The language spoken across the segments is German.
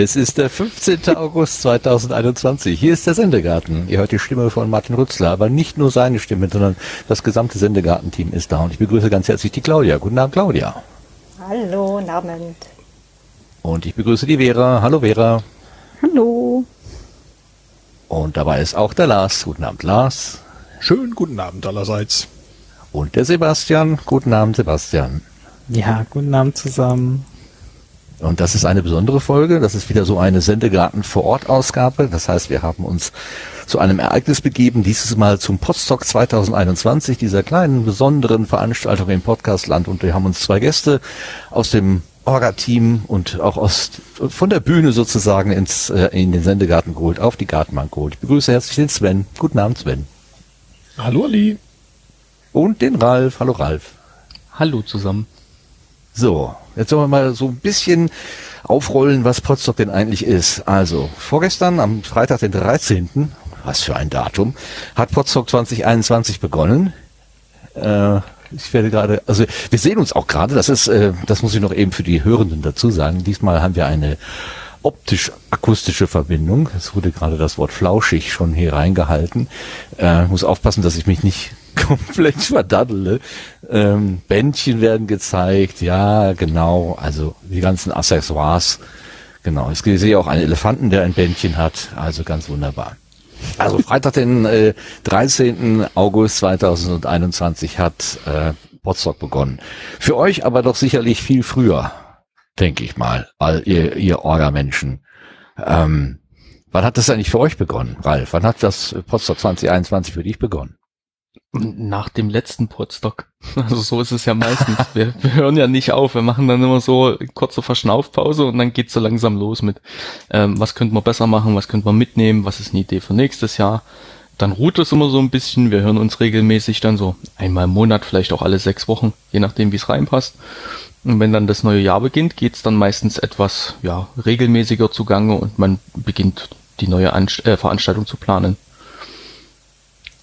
Es ist der 15. August 2021. Hier ist der Sendegarten. Ihr hört die Stimme von Martin Rützler, aber nicht nur seine Stimme, sondern das gesamte Sendegarten-Team ist da. Und ich begrüße ganz herzlich die Claudia. Guten Abend, Claudia. Hallo, guten Abend. Und ich begrüße die Vera. Hallo, Vera. Hallo. Und dabei ist auch der Lars. Guten Abend, Lars. Schönen guten Abend allerseits. Und der Sebastian. Guten Abend, Sebastian. Ja, guten Abend zusammen. Und das ist eine besondere Folge. Das ist wieder so eine Sendegarten vor Ort Ausgabe. Das heißt, wir haben uns zu einem Ereignis begeben, dieses Mal zum Podstock 2021, dieser kleinen besonderen Veranstaltung im Podcastland. Und wir haben uns zwei Gäste aus dem Orga-Team und auch aus, von der Bühne sozusagen ins, äh, in den Sendegarten geholt, auf die Gartenbank geholt. Ich begrüße herzlich den Sven. Guten Abend, Sven. Hallo, Ali. Und den Ralf. Hallo, Ralf. Hallo zusammen. So, jetzt sollen wir mal so ein bisschen aufrollen, was Potsdok denn eigentlich ist. Also, vorgestern, am Freitag, den 13., was für ein Datum, hat Potsdok 2021 begonnen. Äh, ich werde gerade, also wir sehen uns auch gerade, das ist, äh, das muss ich noch eben für die Hörenden dazu sagen. Diesmal haben wir eine optisch-akustische Verbindung. Es wurde gerade das Wort flauschig schon hier reingehalten. Äh, muss aufpassen, dass ich mich nicht komplett verdaddele. Ähm, Bändchen werden gezeigt, ja, genau, also die ganzen Accessoires. Genau, ich sehe auch einen Elefanten, der ein Bändchen hat, also ganz wunderbar. Also Freitag, den äh, 13. August 2021 hat äh, Potsdok begonnen. Für euch aber doch sicherlich viel früher, denke ich mal, all ihr, ihr Orga-Menschen. Ähm, wann hat das eigentlich für euch begonnen, Ralf? Wann hat das Potsdok 2021 für dich begonnen? Nach dem letzten Podstock. Also so ist es ja meistens. wir, wir hören ja nicht auf. Wir machen dann immer so kurze Verschnaufpause und dann geht's so langsam los mit, ähm, was könnte man besser machen, was könnte man mitnehmen, was ist eine Idee für nächstes Jahr. Dann ruht es immer so ein bisschen. Wir hören uns regelmäßig dann so einmal im Monat, vielleicht auch alle sechs Wochen, je nachdem, wie es reinpasst. Und wenn dann das neue Jahr beginnt, geht's dann meistens etwas ja, regelmäßiger zugange und man beginnt die neue Anst äh, Veranstaltung zu planen.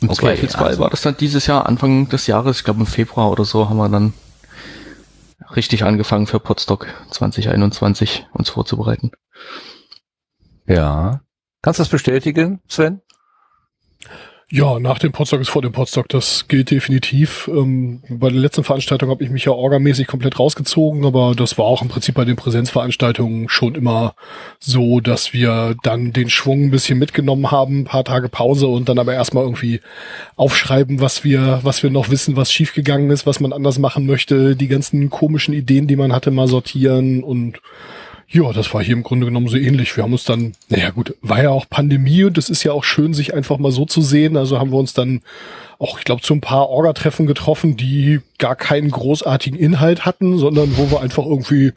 Im okay, Zweifelsfall also. war das dann dieses Jahr, Anfang des Jahres, ich glaube im Februar oder so, haben wir dann richtig angefangen für Podstock 2021 uns vorzubereiten. Ja. Kannst du das bestätigen, Sven? Ja, nach dem Podstock ist vor dem Podstock, das gilt definitiv. Ähm, bei der letzten Veranstaltung habe ich mich ja orgamäßig komplett rausgezogen, aber das war auch im Prinzip bei den Präsenzveranstaltungen schon immer so, dass wir dann den Schwung ein bisschen mitgenommen haben, ein paar Tage Pause und dann aber erstmal irgendwie aufschreiben, was wir, was wir noch wissen, was schiefgegangen ist, was man anders machen möchte, die ganzen komischen Ideen, die man hatte, mal sortieren und ja, das war hier im Grunde genommen so ähnlich. Wir haben uns dann, naja gut, war ja auch Pandemie und es ist ja auch schön, sich einfach mal so zu sehen. Also haben wir uns dann auch, ich glaube, zu ein paar Orga-Treffen getroffen, die gar keinen großartigen Inhalt hatten, sondern wo wir einfach irgendwie,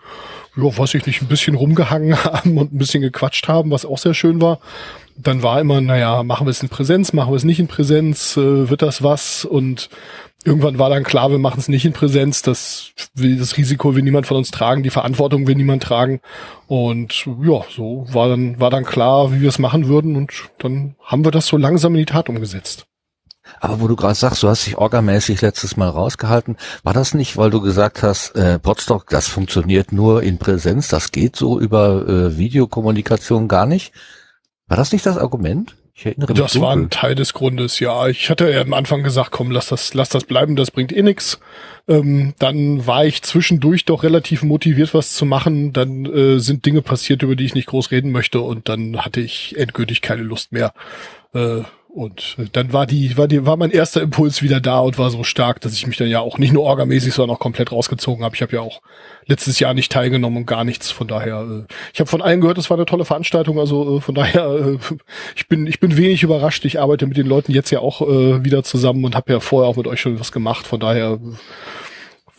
ja, weiß ich nicht, ein bisschen rumgehangen haben und ein bisschen gequatscht haben, was auch sehr schön war. Dann war immer, naja, machen wir es in Präsenz, machen wir es nicht in Präsenz, äh, wird das was? Und irgendwann war dann klar, wir machen es nicht in Präsenz. Das das Risiko will niemand von uns tragen, die Verantwortung will niemand tragen. Und ja, so war dann war dann klar, wie wir es machen würden. Und dann haben wir das so langsam in die Tat umgesetzt. Aber wo du gerade sagst, du hast dich orgamäßig letztes Mal rausgehalten, war das nicht, weil du gesagt hast, äh, Podstock, das funktioniert nur in Präsenz, das geht so über äh, Videokommunikation gar nicht? War das nicht das Argument? Ich erinnere mich. Das dunkel. war ein Teil des Grundes, ja. Ich hatte ja am Anfang gesagt, komm, lass das, lass das bleiben, das bringt eh nix. Ähm, dann war ich zwischendurch doch relativ motiviert, was zu machen. Dann äh, sind Dinge passiert, über die ich nicht groß reden möchte, und dann hatte ich endgültig keine Lust mehr. Äh, und äh, dann war die, war die, war mein erster Impuls wieder da und war so stark, dass ich mich dann ja auch nicht nur orgamäßig, sondern auch komplett rausgezogen habe. Ich habe ja auch letztes Jahr nicht teilgenommen und gar nichts. Von daher, äh, ich habe von allen gehört, es war eine tolle Veranstaltung. Also äh, von daher, ich bin, ich bin wenig überrascht. Ich arbeite mit den Leuten jetzt ja auch wieder zusammen und habe ja vorher auch mit euch schon was gemacht. Von daher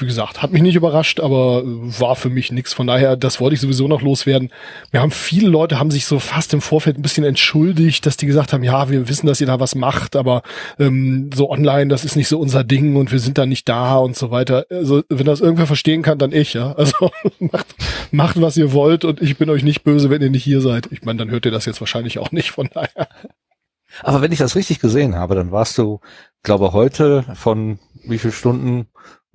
wie gesagt, hat mich nicht überrascht, aber war für mich nichts. Von daher, das wollte ich sowieso noch loswerden. Wir haben viele Leute haben sich so fast im Vorfeld ein bisschen entschuldigt, dass die gesagt haben, ja, wir wissen, dass ihr da was macht, aber ähm, so online, das ist nicht so unser Ding und wir sind da nicht da und so weiter. Also wenn das irgendwer verstehen kann, dann ich, ja. Also macht, macht was ihr wollt und ich bin euch nicht böse, wenn ihr nicht hier seid. Ich meine, dann hört ihr das jetzt wahrscheinlich auch nicht. Von daher. Aber wenn ich das richtig gesehen habe, dann warst du, glaube heute von wie viel Stunden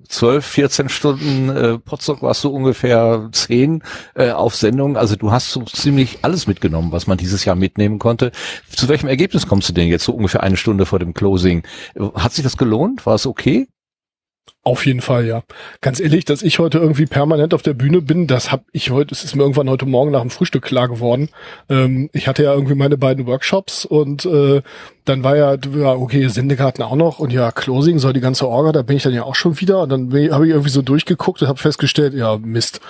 12, 14 Stunden äh, Potsdok warst du ungefähr 10 äh, auf Sendung. Also du hast so ziemlich alles mitgenommen, was man dieses Jahr mitnehmen konnte. Zu welchem Ergebnis kommst du denn jetzt so ungefähr eine Stunde vor dem Closing? Hat sich das gelohnt? War es okay? Auf jeden Fall, ja. Ganz ehrlich, dass ich heute irgendwie permanent auf der Bühne bin, das habe ich heute, es ist mir irgendwann heute Morgen nach dem Frühstück klar geworden. Ähm, ich hatte ja irgendwie meine beiden Workshops und äh, dann war ja, ja, okay, Sendekarten auch noch und ja, Closing soll die ganze Orga, da bin ich dann ja auch schon wieder und dann habe ich irgendwie so durchgeguckt und habe festgestellt, ja, Mist,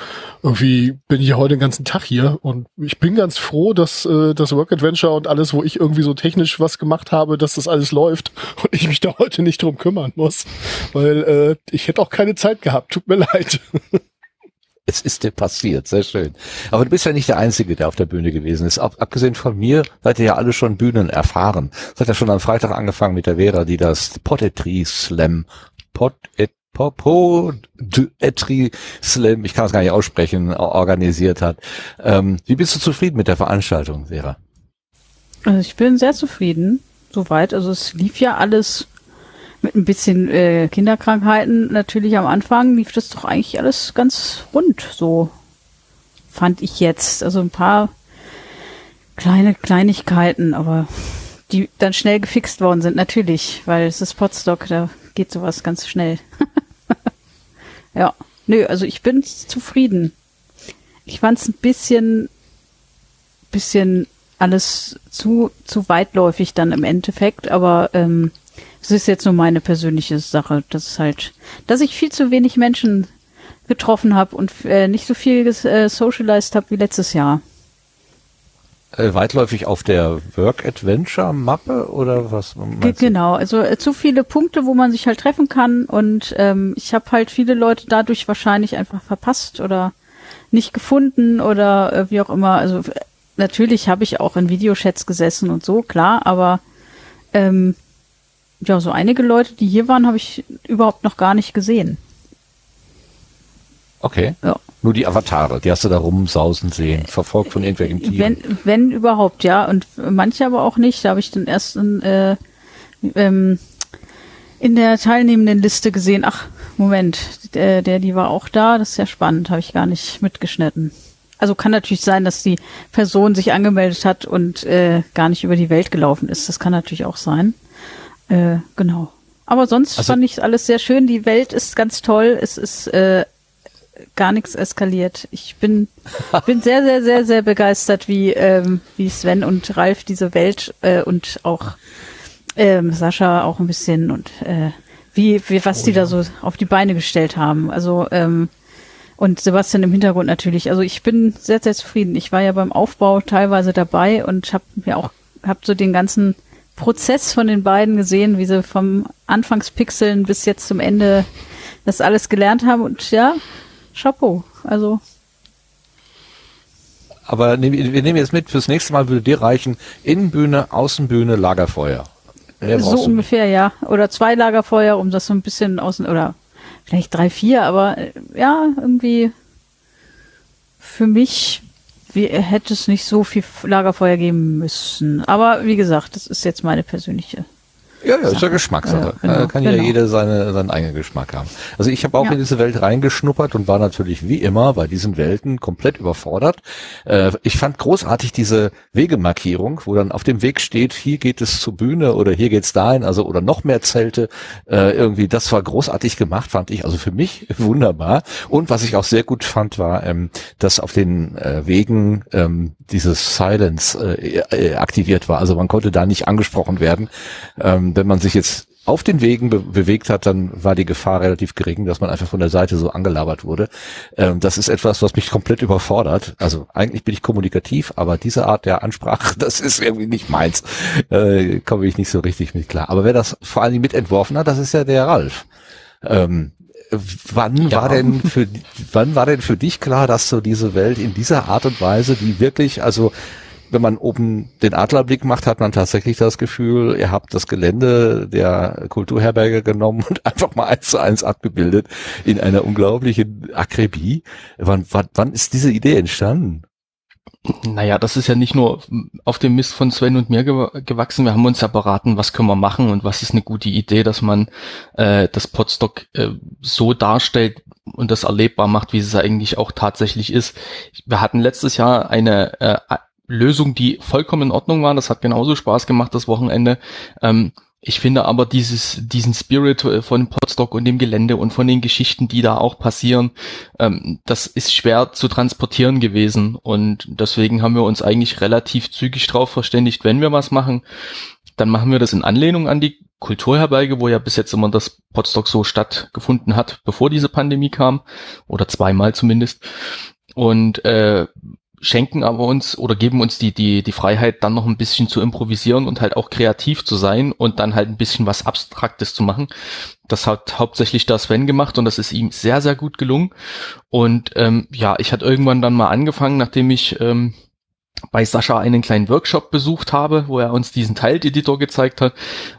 irgendwie bin ich ja heute den ganzen Tag hier und ich bin ganz froh, dass äh, das Work Adventure und alles, wo ich irgendwie so technisch was gemacht habe, dass das alles läuft und ich mich da heute nicht drum kümmern muss, weil äh, ich hätte auch keine Zeit gehabt, tut mir leid. Es ist dir passiert, sehr schön. Aber du bist ja nicht der Einzige, der auf der Bühne gewesen ist. Ab, abgesehen von mir seid ihr ja alle schon Bühnen erfahren. Es hat ja schon am Freitag angefangen mit der Vera, die das Poetry Slam, Poetry Poetry Slam, ich kann es gar nicht aussprechen, organisiert hat. Ähm, wie bist du zufrieden mit der Veranstaltung, Vera? Also ich bin sehr zufrieden, soweit. Also es lief ja alles mit ein bisschen äh, Kinderkrankheiten natürlich am Anfang lief das doch eigentlich alles ganz rund, so fand ich jetzt. Also ein paar kleine Kleinigkeiten, aber die dann schnell gefixt worden sind, natürlich, weil es ist Potstock, da geht sowas ganz schnell. ja, nö, also ich bin zufrieden. Ich fand es ein bisschen, bisschen alles zu, zu weitläufig dann im Endeffekt, aber ähm, das ist jetzt nur meine persönliche Sache. Das ist halt, dass ich viel zu wenig Menschen getroffen habe und äh, nicht so viel äh, socialized habe wie letztes Jahr. Äh, weitläufig auf der Work Adventure Mappe oder was? Genau, also äh, zu viele Punkte, wo man sich halt treffen kann und ähm, ich habe halt viele Leute dadurch wahrscheinlich einfach verpasst oder nicht gefunden oder äh, wie auch immer. Also natürlich habe ich auch in Videochats gesessen und so, klar, aber ähm, ja, so einige Leute, die hier waren, habe ich überhaupt noch gar nicht gesehen. Okay. Ja. Nur die Avatare, die hast du da rumsausen sehen, verfolgt von irgendwelchen Tieren. Wenn, wenn überhaupt, ja. Und manche aber auch nicht. Da habe ich dann erst in, äh, ähm, in der teilnehmenden Liste gesehen, ach, Moment, der, der, die war auch da, das ist ja spannend, habe ich gar nicht mitgeschnitten. Also kann natürlich sein, dass die Person sich angemeldet hat und äh, gar nicht über die Welt gelaufen ist. Das kann natürlich auch sein. Äh, genau. Aber sonst also, fand ich alles sehr schön. Die Welt ist ganz toll. Es ist äh, gar nichts eskaliert. Ich bin bin sehr sehr sehr sehr begeistert, wie ähm, wie Sven und Ralf diese Welt äh, und auch ähm, Sascha auch ein bisschen und äh, wie, wie was oh, die ja. da so auf die Beine gestellt haben. Also ähm, und Sebastian im Hintergrund natürlich. Also ich bin sehr sehr zufrieden. Ich war ja beim Aufbau teilweise dabei und habe mir auch hab so den ganzen Prozess von den beiden gesehen, wie sie vom Anfangspixeln bis jetzt zum Ende das alles gelernt haben und ja, Chapeau. Also. Aber wir nehmen jetzt mit, fürs nächste Mal würde dir reichen, Innenbühne, Außenbühne, Lagerfeuer. so ungefähr, ja. Oder zwei Lagerfeuer, um das so ein bisschen außen, oder vielleicht drei, vier, aber äh, ja, irgendwie für mich wie, hätte es nicht so viel Lagerfeuer geben müssen. Aber wie gesagt, das ist jetzt meine persönliche ja, ja, ist ja Geschmackssache. Ja, genau, kann genau. ja jeder seine, seinen eigenen Geschmack haben. Also ich habe auch ja. in diese Welt reingeschnuppert und war natürlich wie immer bei diesen Welten komplett überfordert. Äh, ich fand großartig diese Wegemarkierung, wo dann auf dem Weg steht, hier geht es zur Bühne oder hier geht's dahin, also oder noch mehr Zelte. Äh, irgendwie, das war großartig gemacht, fand ich. Also für mich wunderbar. Und was ich auch sehr gut fand, war, ähm, dass auf den äh, Wegen ähm, dieses Silence äh, äh aktiviert war. Also man konnte da nicht angesprochen werden. Ähm, wenn man sich jetzt auf den Wegen be bewegt hat, dann war die Gefahr relativ gering, dass man einfach von der Seite so angelabert wurde. Ähm, das ist etwas, was mich komplett überfordert. Also eigentlich bin ich kommunikativ, aber diese Art der Ansprache, das ist irgendwie nicht meins. Äh, komme ich nicht so richtig mit klar. Aber wer das vor allem mitentworfen hat, das ist ja der Ralf. Ähm, wann ja. war denn für wann war denn für dich klar, dass so diese Welt in dieser Art und Weise, die wirklich also wenn man oben den Adlerblick macht, hat man tatsächlich das Gefühl, ihr habt das Gelände der Kulturherberge genommen und einfach mal eins zu eins abgebildet in einer unglaublichen Akribie. Wann, wann, wann ist diese Idee entstanden? Naja, das ist ja nicht nur auf dem Mist von Sven und mir gewachsen. Wir haben uns ja beraten, was können wir machen und was ist eine gute Idee, dass man äh, das Podstock äh, so darstellt und das erlebbar macht, wie es eigentlich auch tatsächlich ist. Wir hatten letztes Jahr eine äh, Lösung, die vollkommen in Ordnung war. Das hat genauso Spaß gemacht, das Wochenende. Ähm, ich finde aber dieses, diesen Spirit äh, von Podstock und dem Gelände und von den Geschichten, die da auch passieren, ähm, das ist schwer zu transportieren gewesen. Und deswegen haben wir uns eigentlich relativ zügig drauf verständigt, wenn wir was machen, dann machen wir das in Anlehnung an die Kulturherberge, wo ja bis jetzt immer das Podstock so stattgefunden hat, bevor diese Pandemie kam. Oder zweimal zumindest. Und äh, schenken aber uns oder geben uns die, die, die Freiheit, dann noch ein bisschen zu improvisieren und halt auch kreativ zu sein und dann halt ein bisschen was Abstraktes zu machen. Das hat hauptsächlich der Sven gemacht und das ist ihm sehr, sehr gut gelungen. Und ähm, ja, ich hatte irgendwann dann mal angefangen, nachdem ich ähm, bei Sascha einen kleinen Workshop besucht habe, wo er uns diesen Teileditor gezeigt hat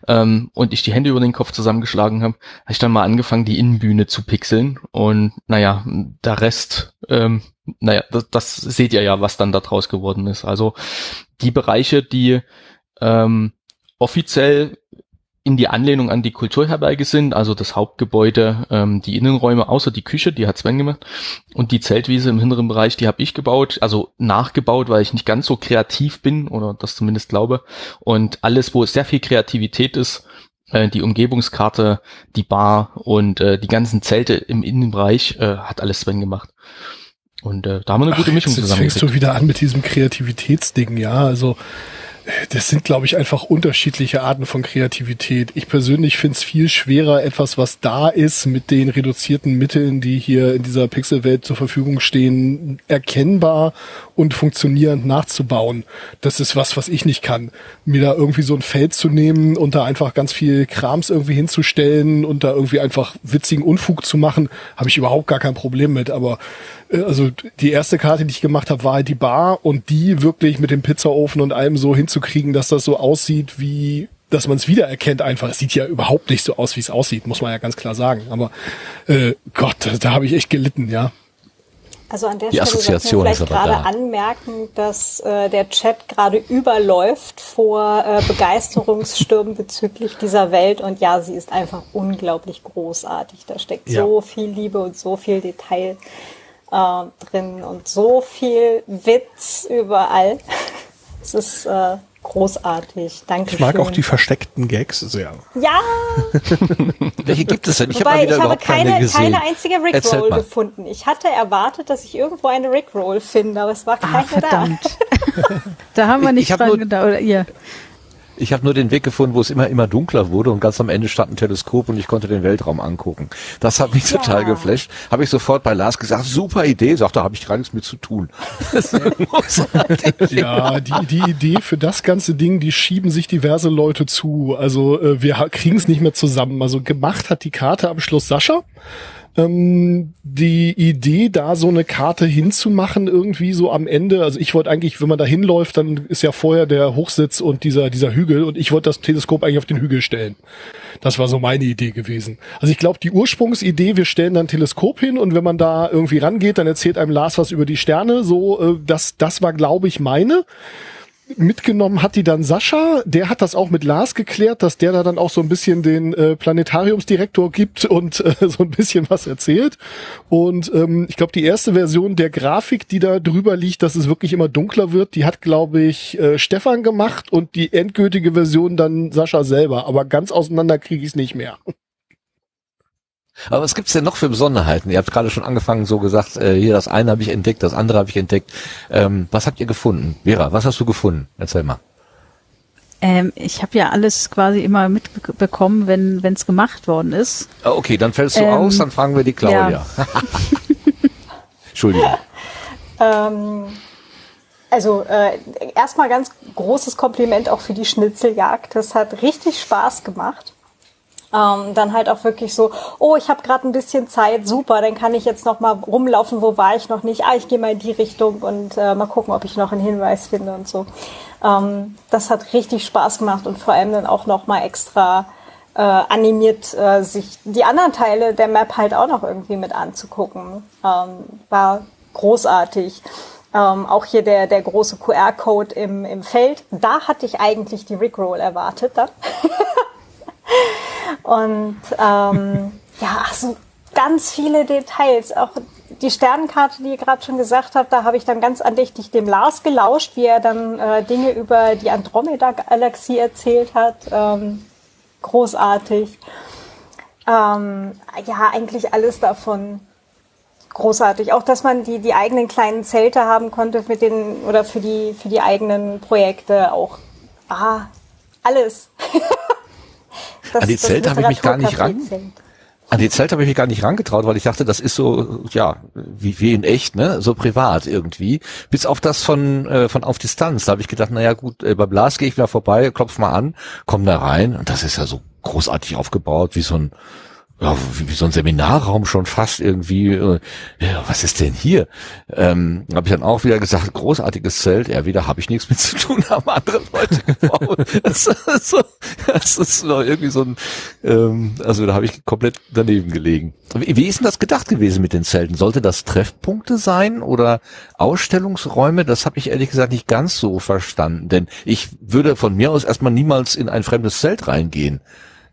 ähm, und ich die Hände über den Kopf zusammengeschlagen habe, habe ich dann mal angefangen, die Innenbühne zu pixeln und naja, der Rest, ähm, naja, das, das seht ihr ja, was dann da draus geworden ist. Also die Bereiche, die ähm, offiziell in die Anlehnung an die Kulturherberge sind, also das Hauptgebäude, ähm, die Innenräume, außer die Küche, die hat Sven gemacht, und die Zeltwiese im hinteren Bereich, die habe ich gebaut, also nachgebaut, weil ich nicht ganz so kreativ bin oder das zumindest glaube. Und alles, wo sehr viel Kreativität ist, äh, die Umgebungskarte, die Bar und äh, die ganzen Zelte im Innenbereich, äh, hat alles Sven gemacht. Und äh, da haben wir eine gute Mischung jetzt, zusammen. Jetzt fängst du wieder an mit diesem Kreativitätsding, ja. Also das sind, glaube ich, einfach unterschiedliche Arten von Kreativität. Ich persönlich finde es viel schwerer, etwas, was da ist, mit den reduzierten Mitteln, die hier in dieser Pixelwelt zur Verfügung stehen, erkennbar und funktionierend nachzubauen. Das ist was, was ich nicht kann. Mir da irgendwie so ein Feld zu nehmen und da einfach ganz viel Krams irgendwie hinzustellen und da irgendwie einfach witzigen Unfug zu machen, habe ich überhaupt gar kein Problem mit. Aber äh, also die erste Karte, die ich gemacht habe, war halt die Bar und die wirklich mit dem Pizzaofen und allem so hinzukriegen, dass das so aussieht wie dass man es wiedererkennt einfach. Es sieht ja überhaupt nicht so aus, wie es aussieht, muss man ja ganz klar sagen. Aber äh, Gott, da, da habe ich echt gelitten, ja. Also an der die Stelle Assoziation wir vielleicht gerade da. anmerken, dass äh, der Chat gerade überläuft vor äh, Begeisterungsstürmen bezüglich dieser Welt. Und ja, sie ist einfach unglaublich großartig. Da steckt ja. so viel Liebe und so viel Detail äh, drin und so viel Witz überall. Es ist äh, großartig. Danke. Ich mag schön. auch die versteckten Gags sehr. Ja. Welche gibt es denn? Ich Wobei, hab ich habe keine, keine, keine, einzige Rickroll gefunden. Ich hatte erwartet, dass ich irgendwo eine Rickroll finde, aber es war keine Ach, verdammt. da. da haben wir nicht dran gedacht. Oder ihr. Ich habe nur den Weg gefunden, wo es immer immer dunkler wurde und ganz am Ende stand ein Teleskop und ich konnte den Weltraum angucken. Das hat mich ja. total geflasht. Habe ich sofort bei Lars gesagt, super Idee. Sagt, da habe ich gar nichts mit zu tun. ja, die, die Idee für das ganze Ding, die schieben sich diverse Leute zu. Also äh, wir kriegen es nicht mehr zusammen. Also gemacht hat die Karte am Schluss Sascha ähm, die Idee, da so eine Karte hinzumachen, irgendwie so am Ende. Also ich wollte eigentlich, wenn man da hinläuft, dann ist ja vorher der Hochsitz und dieser, dieser Hügel und ich wollte das Teleskop eigentlich auf den Hügel stellen. Das war so meine Idee gewesen. Also ich glaube, die Ursprungsidee, wir stellen dann ein Teleskop hin und wenn man da irgendwie rangeht, dann erzählt einem Lars was über die Sterne. So, äh, das, das war, glaube ich, meine mitgenommen hat die dann Sascha. Der hat das auch mit Lars geklärt, dass der da dann auch so ein bisschen den äh, Planetariumsdirektor gibt und äh, so ein bisschen was erzählt. Und ähm, ich glaube, die erste Version der Grafik, die da drüber liegt, dass es wirklich immer dunkler wird, die hat, glaube ich, äh, Stefan gemacht und die endgültige Version dann Sascha selber. Aber ganz auseinander kriege ich es nicht mehr. Aber was gibt's denn noch für Besonderheiten? Ihr habt gerade schon angefangen, so gesagt, äh, hier das eine habe ich entdeckt, das andere habe ich entdeckt. Ähm, was habt ihr gefunden? Vera, was hast du gefunden? Erzähl mal. Ähm, ich habe ja alles quasi immer mitbekommen, wenn es gemacht worden ist. Ah, okay, dann fällst du ähm, aus, dann fragen wir die Claudia. Ja. Entschuldigung. Ähm, also äh, erstmal ganz großes Kompliment auch für die Schnitzeljagd. Das hat richtig Spaß gemacht. Ähm, dann halt auch wirklich so, oh, ich habe gerade ein bisschen Zeit, super, dann kann ich jetzt noch mal rumlaufen, wo war ich noch nicht? Ah, ich gehe mal in die Richtung und äh, mal gucken, ob ich noch einen Hinweis finde und so. Ähm, das hat richtig Spaß gemacht und vor allem dann auch noch mal extra äh, animiert, äh, sich die anderen Teile der Map halt auch noch irgendwie mit anzugucken. Ähm, war großartig. Ähm, auch hier der, der große QR-Code im, im Feld. Da hatte ich eigentlich die Rickroll erwartet dann. Und ähm, ja, ach so ganz viele Details. Auch die Sternenkarte, die ihr gerade schon gesagt habt, da habe ich dann ganz andächtig dem Lars gelauscht, wie er dann äh, Dinge über die Andromeda-Galaxie erzählt hat. Ähm, großartig. Ähm, ja, eigentlich alles davon großartig. Auch, dass man die, die eigenen kleinen Zelte haben konnte mit den, oder für die, für die eigenen Projekte auch. Ah, alles. das, An die Zelte habe ich mich gar nicht ran. An die Zelte habe ich mich gar nicht rangetraut, weil ich dachte, das ist so, ja, wie, wie in echt, ne, so privat irgendwie. Bis auf das von, äh, von auf Distanz. Da habe ich gedacht, naja gut, äh, bei Blas gehe ich wieder vorbei, klopf mal an, komm da rein. Und das ist ja so großartig aufgebaut, wie so ein, ja, wie, so ein Seminarraum schon fast irgendwie. Äh, ja, was ist denn hier? Ähm, habe ich dann auch wieder gesagt, großartiges Zelt. Ja, wieder habe ich nichts mit zu tun, haben andere Leute gebaut. das, ist so, das ist so irgendwie so ein, ähm, also da habe ich komplett daneben gelegen. Wie, wie ist denn das gedacht gewesen mit den Zelten? Sollte das Treffpunkte sein oder Ausstellungsräume? Das habe ich ehrlich gesagt nicht ganz so verstanden, denn ich würde von mir aus erstmal niemals in ein fremdes Zelt reingehen.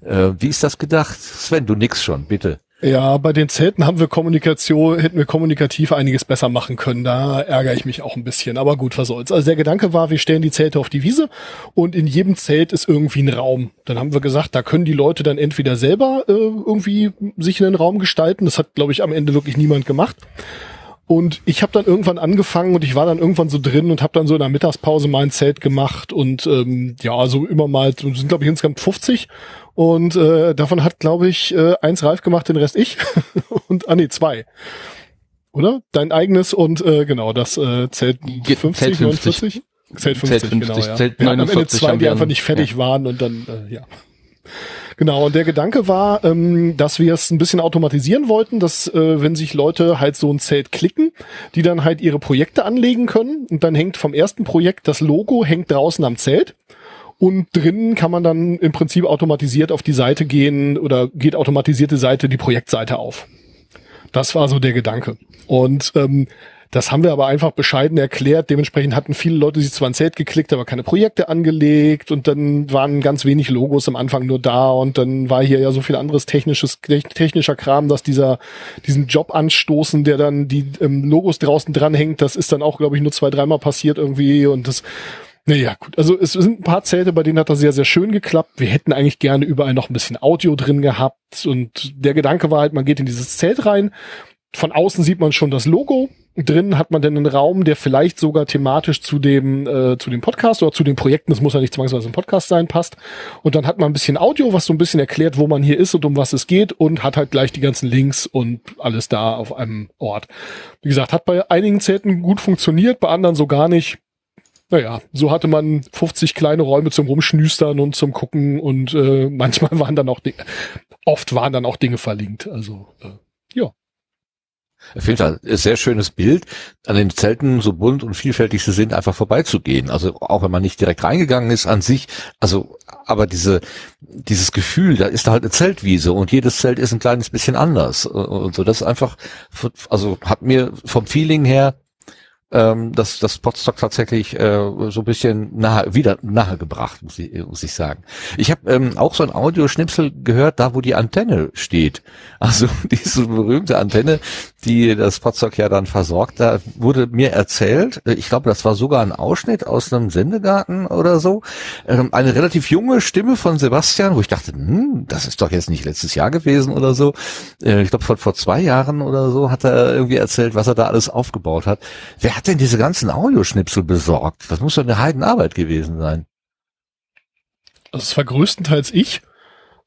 Äh, wie ist das gedacht? Sven, du nix schon, bitte. Ja, bei den Zelten haben wir Kommunikation, hätten wir kommunikativ einiges besser machen können. Da ärgere ich mich auch ein bisschen. Aber gut, was soll's. Also der Gedanke war, wir stellen die Zelte auf die Wiese und in jedem Zelt ist irgendwie ein Raum. Dann haben wir gesagt, da können die Leute dann entweder selber äh, irgendwie sich einen Raum gestalten. Das hat, glaube ich, am Ende wirklich niemand gemacht. Und ich habe dann irgendwann angefangen und ich war dann irgendwann so drin und habe dann so in der Mittagspause mein Zelt gemacht und ähm, ja, so immer mal, sind glaube ich insgesamt 50 und äh, davon hat, glaube ich, äh, eins Ralf gemacht, den Rest ich. und, ah nee, zwei. Oder? Dein eigenes und äh, genau, das äh, Zelt 50, Zelt 50. 49? Zelt 50, Zelt 50 genau, ja. Zelt 49 ja, am Ende zwei, die einfach nicht fertig ja. waren und dann, äh, ja. Genau, und der Gedanke war, ähm, dass wir es ein bisschen automatisieren wollten, dass äh, wenn sich Leute halt so ein Zelt klicken, die dann halt ihre Projekte anlegen können und dann hängt vom ersten Projekt das Logo hängt draußen am Zelt und drinnen kann man dann im Prinzip automatisiert auf die Seite gehen oder geht automatisierte Seite die Projektseite auf. Das war so der Gedanke. Und ähm, das haben wir aber einfach bescheiden erklärt. Dementsprechend hatten viele Leute sich zwar ein Zelt geklickt, aber keine Projekte angelegt und dann waren ganz wenig Logos am Anfang nur da und dann war hier ja so viel anderes technisches, technischer Kram, dass dieser, diesen Job anstoßen, der dann die ähm, Logos draußen dranhängt, das ist dann auch, glaube ich, nur zwei, dreimal passiert irgendwie und das naja, gut. Also es sind ein paar Zelte, bei denen hat das sehr, sehr schön geklappt. Wir hätten eigentlich gerne überall noch ein bisschen Audio drin gehabt. Und der Gedanke war halt, man geht in dieses Zelt rein. Von außen sieht man schon das Logo. Drin hat man dann einen Raum, der vielleicht sogar thematisch zu dem, äh, zu dem Podcast oder zu den Projekten, das muss ja nicht zwangsweise ein Podcast sein, passt. Und dann hat man ein bisschen Audio, was so ein bisschen erklärt, wo man hier ist und um was es geht und hat halt gleich die ganzen Links und alles da auf einem Ort. Wie gesagt, hat bei einigen Zelten gut funktioniert, bei anderen so gar nicht naja, so hatte man 50 kleine Räume zum Rumschnüstern und zum Gucken und äh, manchmal waren dann auch Dinge, oft waren dann auch Dinge verlinkt. Also äh. Auf jeden Fall ein sehr schönes Bild, an den Zelten so bunt und vielfältig sie sind, einfach vorbeizugehen. Also auch wenn man nicht direkt reingegangen ist an sich, also aber diese dieses Gefühl, da ist da halt eine Zeltwiese und jedes Zelt ist ein kleines bisschen anders und so. Das ist einfach, also hat mir vom Feeling her ähm, das, das Podstock tatsächlich äh, so ein bisschen nahe, wieder nahe gebracht, muss ich, muss ich sagen. Ich habe ähm, auch so ein Audioschnipsel gehört, da wo die Antenne steht. Also diese berühmte Antenne, die das Podstock ja dann versorgt, da wurde mir erzählt, äh, ich glaube, das war sogar ein Ausschnitt aus einem Sendegarten oder so, ähm, eine relativ junge Stimme von Sebastian, wo ich dachte, hm, das ist doch jetzt nicht letztes Jahr gewesen oder so. Äh, ich glaube, vor, vor zwei Jahren oder so hat er irgendwie erzählt, was er da alles aufgebaut hat. Wer hat denn diese ganzen Audioschnipsel besorgt? Das muss doch eine Heidenarbeit gewesen sein. Also es war größtenteils ich.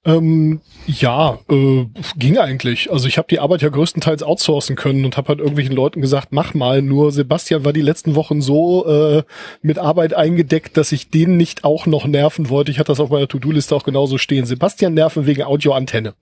Ähm, ja, äh, ging eigentlich. Also ich habe die Arbeit ja größtenteils outsourcen können und habe halt irgendwelchen Leuten gesagt, mach mal. Nur Sebastian war die letzten Wochen so äh, mit Arbeit eingedeckt, dass ich den nicht auch noch nerven wollte. Ich hatte das auf meiner To-Do-Liste auch genauso stehen. Sebastian nerven wegen Audioantenne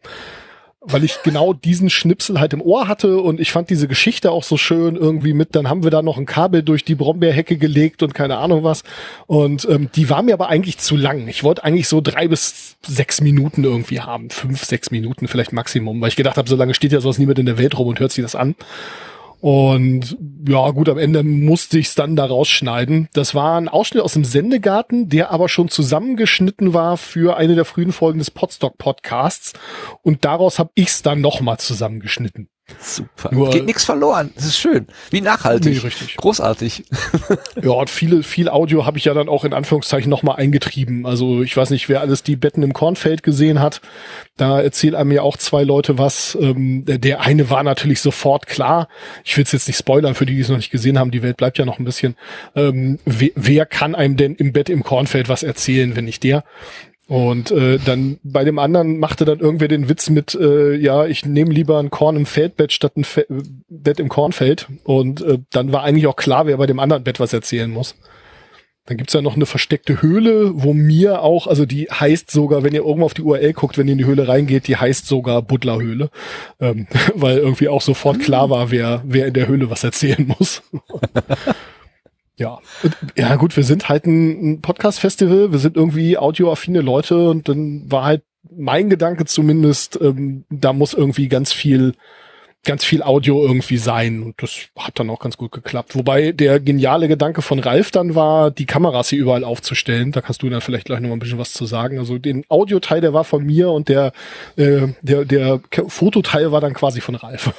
weil ich genau diesen Schnipsel halt im Ohr hatte und ich fand diese Geschichte auch so schön irgendwie mit, dann haben wir da noch ein Kabel durch die Brombeerhecke gelegt und keine Ahnung was. Und ähm, die war mir aber eigentlich zu lang. Ich wollte eigentlich so drei bis sechs Minuten irgendwie haben. Fünf, sechs Minuten vielleicht Maximum, weil ich gedacht habe, so lange steht ja sowas niemand in der Welt rum und hört sich das an. Und ja, gut, am Ende musste ich es dann da rausschneiden. Das war ein Ausschnitt aus dem Sendegarten, der aber schon zusammengeschnitten war für eine der frühen Folgen des Podstock Podcasts. Und daraus habe ich es dann nochmal zusammengeschnitten. Super. Nur, Geht nichts verloren. Das ist schön. Wie nachhaltig. Nee, richtig. Großartig. ja, und viele, viel Audio habe ich ja dann auch in Anführungszeichen nochmal eingetrieben. Also ich weiß nicht, wer alles die Betten im Kornfeld gesehen hat. Da erzählen einem ja auch zwei Leute was. Ähm, der eine war natürlich sofort klar. Ich will es jetzt nicht spoilern für die, die es noch nicht gesehen haben. Die Welt bleibt ja noch ein bisschen. Ähm, wer, wer kann einem denn im Bett im Kornfeld was erzählen, wenn nicht der? Und äh, dann bei dem anderen machte dann irgendwer den Witz mit, äh, ja, ich nehme lieber ein Korn im Feldbett statt ein Fe Bett im Kornfeld. Und äh, dann war eigentlich auch klar, wer bei dem anderen Bett was erzählen muss. Dann gibt's ja noch eine versteckte Höhle, wo mir auch, also die heißt sogar, wenn ihr irgendwo auf die URL guckt, wenn ihr in die Höhle reingeht, die heißt sogar Buddler-Höhle. Ähm, weil irgendwie auch sofort klar war, wer, wer in der Höhle was erzählen muss. Ja, ja gut, wir sind halt ein, Podcast-Festival, wir sind irgendwie audioaffine Leute und dann war halt mein Gedanke zumindest, ähm, da muss irgendwie ganz viel, ganz viel Audio irgendwie sein und das hat dann auch ganz gut geklappt. Wobei der geniale Gedanke von Ralf dann war, die Kameras hier überall aufzustellen. Da kannst du dann vielleicht gleich noch mal ein bisschen was zu sagen. Also den Audioteil, der war von mir und der, äh, der, der Fototeil war dann quasi von Ralf.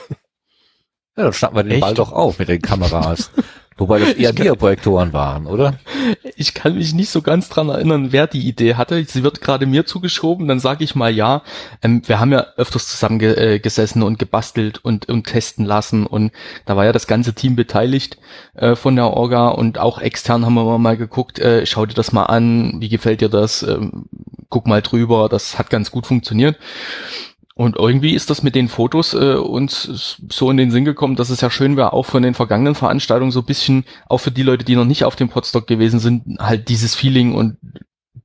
Ja, dann schnappen wir den Echt? Ball doch auf mit den Kameras. Wobei das eher Dia-Projektoren waren, oder? Ich kann mich nicht so ganz dran erinnern, wer die Idee hatte. Sie wird gerade mir zugeschoben, dann sage ich mal ja. Ähm, wir haben ja öfters zusammen ge äh, gesessen und gebastelt und, und testen lassen und da war ja das ganze Team beteiligt äh, von der Orga und auch extern haben wir mal geguckt, äh, schau dir das mal an, wie gefällt dir das, ähm, guck mal drüber, das hat ganz gut funktioniert. Und irgendwie ist das mit den Fotos äh, uns so in den Sinn gekommen, dass es ja schön wäre, auch von den vergangenen Veranstaltungen so bisschen, auch für die Leute, die noch nicht auf dem Podstock gewesen sind, halt dieses Feeling und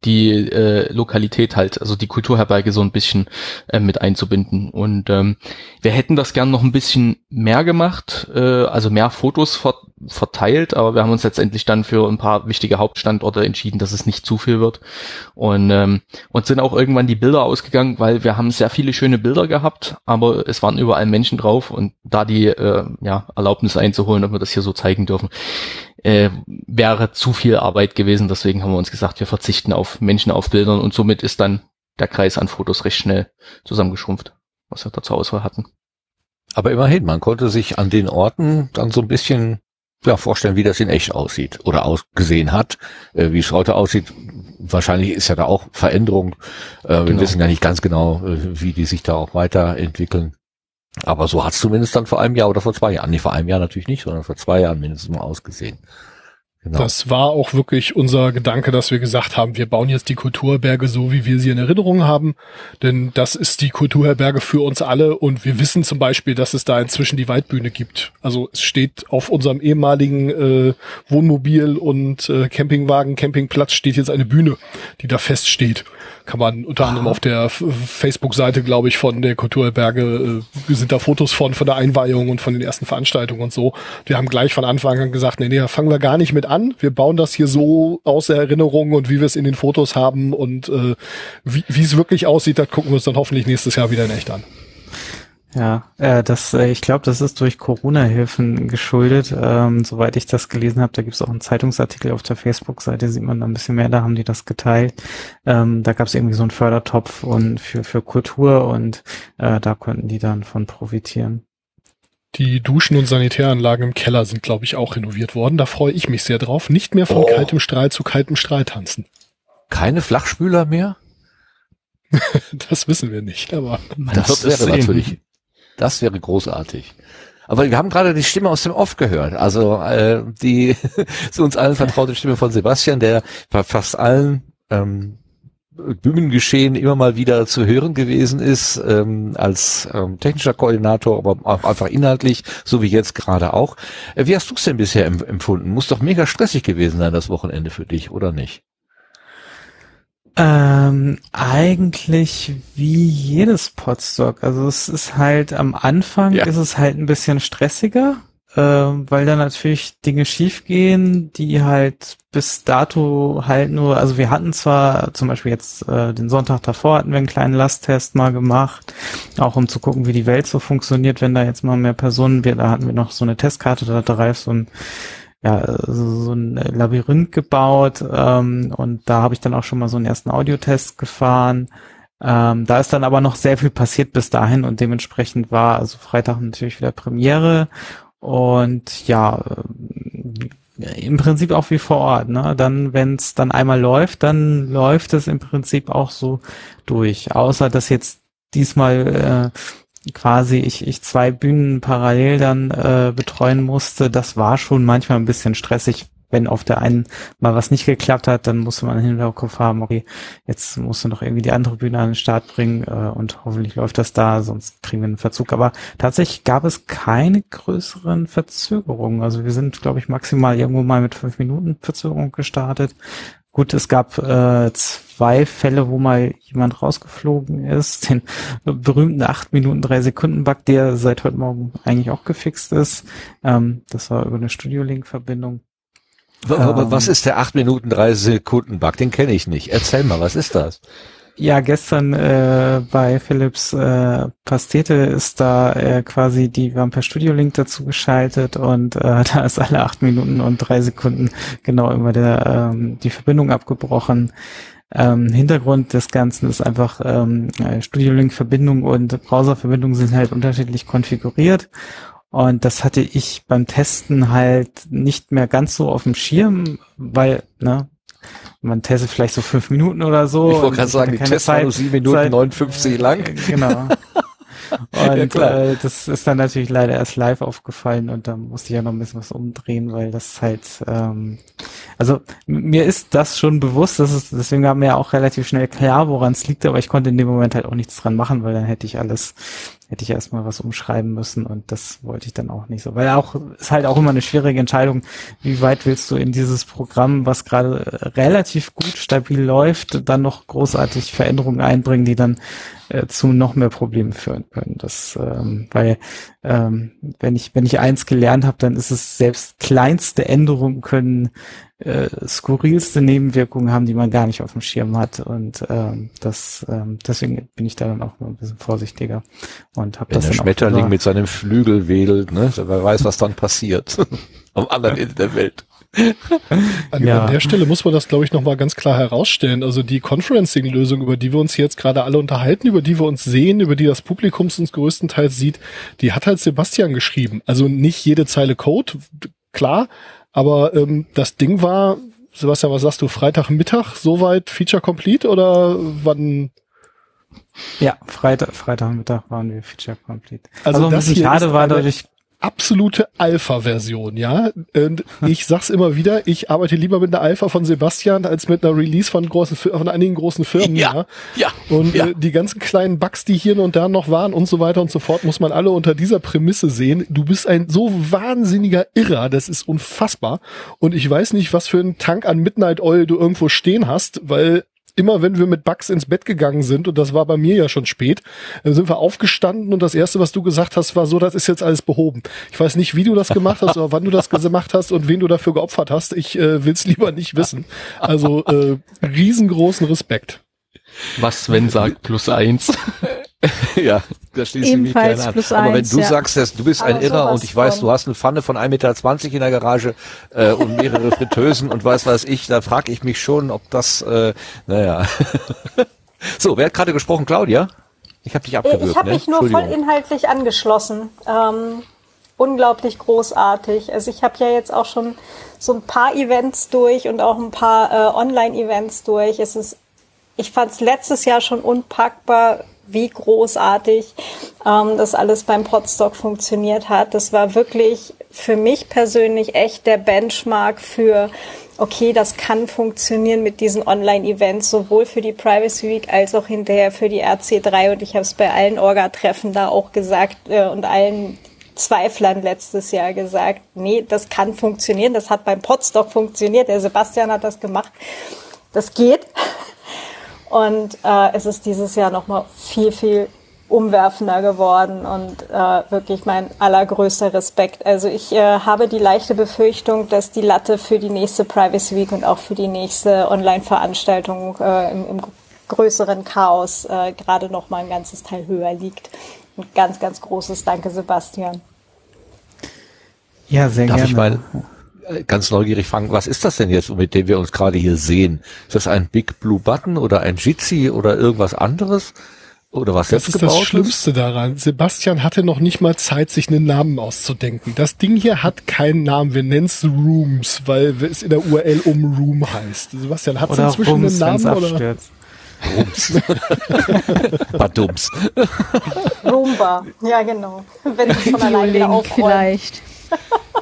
die äh, Lokalität halt, also die Kulturherberge so ein bisschen äh, mit einzubinden. Und ähm, wir hätten das gern noch ein bisschen mehr gemacht, äh, also mehr Fotos ver verteilt, aber wir haben uns letztendlich dann für ein paar wichtige Hauptstandorte entschieden, dass es nicht zu viel wird. Und ähm, uns sind auch irgendwann die Bilder ausgegangen, weil wir haben sehr viele schöne Bilder gehabt, aber es waren überall Menschen drauf und da die äh, ja, Erlaubnis einzuholen, ob wir das hier so zeigen dürfen, äh, wäre zu viel Arbeit gewesen. Deswegen haben wir uns gesagt, wir verzichten auf Menschen auf Bildern und somit ist dann der Kreis an Fotos recht schnell zusammengeschrumpft, was wir da zur Auswahl hatten. Aber immerhin, man konnte sich an den Orten dann so ein bisschen ja, vorstellen, wie das in echt aussieht oder ausgesehen hat, äh, wie es heute aussieht. Wahrscheinlich ist ja da auch Veränderung. Äh, wir genau. wissen ja nicht ganz genau, äh, wie die sich da auch weiterentwickeln. Aber so hat es zumindest dann vor einem Jahr oder vor zwei Jahren, nee, vor einem Jahr natürlich nicht, sondern vor zwei Jahren mindestens mal ausgesehen. Genau. Das war auch wirklich unser Gedanke, dass wir gesagt haben, wir bauen jetzt die Kulturherberge so, wie wir sie in Erinnerung haben. Denn das ist die Kulturherberge für uns alle und wir wissen zum Beispiel, dass es da inzwischen die Waldbühne gibt. Also es steht auf unserem ehemaligen äh, Wohnmobil und äh, Campingwagen, Campingplatz steht jetzt eine Bühne, die da feststeht kann man unter anderem auf der Facebook-Seite, glaube ich, von der Kulturberge äh, sind da Fotos von, von der Einweihung und von den ersten Veranstaltungen und so. Wir haben gleich von Anfang an gesagt, nee, nee, fangen wir gar nicht mit an. Wir bauen das hier so aus der Erinnerung und wie wir es in den Fotos haben und äh, wie es wirklich aussieht, das gucken wir uns dann hoffentlich nächstes Jahr wieder in echt an. Ja, äh, das, äh, ich glaube, das ist durch Corona-Hilfen geschuldet. Ähm, soweit ich das gelesen habe, da gibt es auch einen Zeitungsartikel auf der Facebook-Seite, sieht man da ein bisschen mehr, da haben die das geteilt. Ähm, da gab es irgendwie so einen Fördertopf und für, für Kultur und äh, da konnten die dann von profitieren. Die Duschen und Sanitäranlagen im Keller sind, glaube ich, auch renoviert worden. Da freue ich mich sehr drauf. Nicht mehr von oh. kaltem Strahl zu kaltem Strahl tanzen. Keine Flachspüler mehr? das wissen wir nicht, aber das wäre natürlich das wäre großartig. Aber wir haben gerade die Stimme aus dem Off gehört. Also äh, die zu uns allen vertraute Stimme von Sebastian, der bei fast allen ähm, Bühnengeschehen immer mal wieder zu hören gewesen ist, ähm, als ähm, technischer Koordinator, aber auch einfach inhaltlich, so wie jetzt gerade auch. Äh, wie hast du es denn bisher empfunden? Muss doch mega stressig gewesen sein, das Wochenende für dich, oder nicht? Ähm, eigentlich wie jedes Podstock. Also es ist halt am Anfang ja. ist es halt ein bisschen stressiger. äh, weil da natürlich Dinge schiefgehen, die halt bis dato halt nur, also wir hatten zwar zum Beispiel jetzt äh, den Sonntag davor hatten wir einen kleinen Lasttest mal gemacht, auch um zu gucken, wie die Welt so funktioniert, wenn da jetzt mal mehr Personen, wir, da hatten wir noch so eine Testkarte, da hat Ralf so ein ja, so, ein Labyrinth gebaut ähm, und da habe ich dann auch schon mal so einen ersten Audiotest gefahren. Ähm, da ist dann aber noch sehr viel passiert bis dahin und dementsprechend war also Freitag natürlich wieder Premiere und ja, äh, im Prinzip auch wie vor Ort. Ne? Dann, wenn es dann einmal läuft, dann läuft es im Prinzip auch so durch. Außer dass jetzt diesmal äh, quasi ich, ich zwei Bühnen parallel dann äh, betreuen musste. Das war schon manchmal ein bisschen stressig, wenn auf der einen mal was nicht geklappt hat, dann musste man hin und Kopf haben, okay, jetzt musst du noch irgendwie die andere Bühne an den Start bringen äh, und hoffentlich läuft das da, sonst kriegen wir einen Verzug. Aber tatsächlich gab es keine größeren Verzögerungen. Also wir sind, glaube ich, maximal irgendwo mal mit fünf Minuten Verzögerung gestartet. Gut, es gab äh, zwei Fälle, wo mal jemand rausgeflogen ist. Den berühmten acht Minuten drei Sekunden Bug, der seit heute Morgen eigentlich auch gefixt ist. Ähm, das war über eine Studio Link Verbindung. Was ähm. ist der 8 Minuten 3 Sekunden Bug? Den kenne ich nicht. Erzähl mal, was ist das? Ja, gestern äh, bei Philips äh, Pastete ist da äh, quasi die, per Studio Link dazu geschaltet und äh, da ist alle acht Minuten und drei Sekunden genau immer der ähm, die Verbindung abgebrochen. Ähm, Hintergrund des Ganzen ist einfach ähm, Studio Link Verbindung und Browser Verbindung sind halt unterschiedlich konfiguriert und das hatte ich beim Testen halt nicht mehr ganz so auf dem Schirm, weil, ne, man testet vielleicht so fünf Minuten oder so. Ich wollte gerade sagen, die Tests waren nur sieben Minuten Zeit, 59 lang. Äh, genau. Und ja, äh, das ist dann natürlich leider erst live aufgefallen und da musste ich ja noch ein bisschen was umdrehen, weil das halt, ähm, also mir ist das schon bewusst, das ist, deswegen war mir auch relativ schnell klar, woran es liegt, aber ich konnte in dem Moment halt auch nichts dran machen, weil dann hätte ich alles hätte ich erstmal was umschreiben müssen und das wollte ich dann auch nicht so. Weil auch ist halt auch immer eine schwierige Entscheidung, wie weit willst du in dieses Programm, was gerade relativ gut stabil läuft, dann noch großartig Veränderungen einbringen, die dann äh, zu noch mehr Problemen führen können. Das, ähm, weil ähm, wenn ich wenn ich eins gelernt habe, dann ist es selbst kleinste Änderungen können äh, skurrilste Nebenwirkungen haben, die man gar nicht auf dem Schirm hat. Und ähm, das ähm, deswegen bin ich da dann auch ein bisschen vorsichtiger und habe das der dann Schmetterling mit seinem Flügel wedelt, ne? Wer weiß, was dann passiert am anderen Ende der Welt. An, ja. an, der Stelle muss man das, glaube ich, nochmal ganz klar herausstellen. Also die Conferencing-Lösung, über die wir uns jetzt gerade alle unterhalten, über die wir uns sehen, über die das Publikum uns größtenteils sieht, die hat halt Sebastian geschrieben. Also nicht jede Zeile Code, klar, aber ähm, das Ding war, Sebastian, was sagst du, Freitagmittag soweit Feature Complete oder wann? Ja, Freitag, Freitagmittag waren wir Feature Complete. Also, also das hier schade war dadurch absolute Alpha-Version, ja. Und ich sag's immer wieder, ich arbeite lieber mit einer Alpha von Sebastian als mit einer Release von großen, von einigen großen Firmen, ja. Ja. ja. Und ja. Äh, die ganzen kleinen Bugs, die hier und da noch waren und so weiter und so fort, muss man alle unter dieser Prämisse sehen. Du bist ein so wahnsinniger Irrer, das ist unfassbar. Und ich weiß nicht, was für einen Tank an Midnight Oil du irgendwo stehen hast, weil immer wenn wir mit Bugs ins Bett gegangen sind, und das war bei mir ja schon spät, dann sind wir aufgestanden und das erste, was du gesagt hast, war so, das ist jetzt alles behoben. Ich weiß nicht, wie du das gemacht hast oder wann du das gemacht hast und wen du dafür geopfert hast. Ich äh, will es lieber nicht wissen. Also äh, riesengroßen Respekt. Was, wenn sagt plus eins? ja, da schließe ich mich gerne an. Aber wenn du ja. sagst, dass du bist ein Aber Irrer und ich weiß, du hast eine Pfanne von 1,20 Meter in der Garage äh, und mehrere Fritteusen und weiß was ich, da frage ich mich schon, ob das, äh, naja. so, wer hat gerade gesprochen? Claudia? Ich habe dich abgewürgt. Ich habe ne? mich nur voll inhaltlich angeschlossen. Ähm, unglaublich großartig. Also ich habe ja jetzt auch schon so ein paar Events durch und auch ein paar äh, Online-Events durch. Es ist ich fand es letztes Jahr schon unpackbar, wie großartig ähm, das alles beim Podstock funktioniert hat. Das war wirklich für mich persönlich echt der Benchmark für, okay, das kann funktionieren mit diesen Online-Events, sowohl für die Privacy Week als auch hinterher für die RC3. Und ich habe es bei allen Orga-Treffen da auch gesagt äh, und allen Zweiflern letztes Jahr gesagt, nee, das kann funktionieren. Das hat beim Podstock funktioniert. Der Sebastian hat das gemacht. Das geht. Und äh, es ist dieses Jahr nochmal viel, viel umwerfender geworden und äh, wirklich mein allergrößter Respekt. Also ich äh, habe die leichte Befürchtung, dass die Latte für die nächste Privacy Week und auch für die nächste Online-Veranstaltung äh, im, im größeren Chaos äh, gerade noch mal ein ganzes Teil höher liegt. Ein ganz, ganz großes Danke, Sebastian. Ja, sehr Darf gerne. Ich mal ganz neugierig fragen, was ist das denn jetzt, mit dem wir uns gerade hier sehen? Ist das ein Big Blue Button oder ein Jitsi oder irgendwas anderes? Oder was das ist das Schlimmste daran. Sebastian hatte noch nicht mal Zeit, sich einen Namen auszudenken. Das Ding hier hat keinen Namen. Wir nennen es Rooms, weil es in der URL um Room heißt. Sebastian, hat es inzwischen Rums, einen Namen? Oder? Rums. Badums. Roomba. Ja, genau. Wenn es von allein wieder aufräumt. Vielleicht.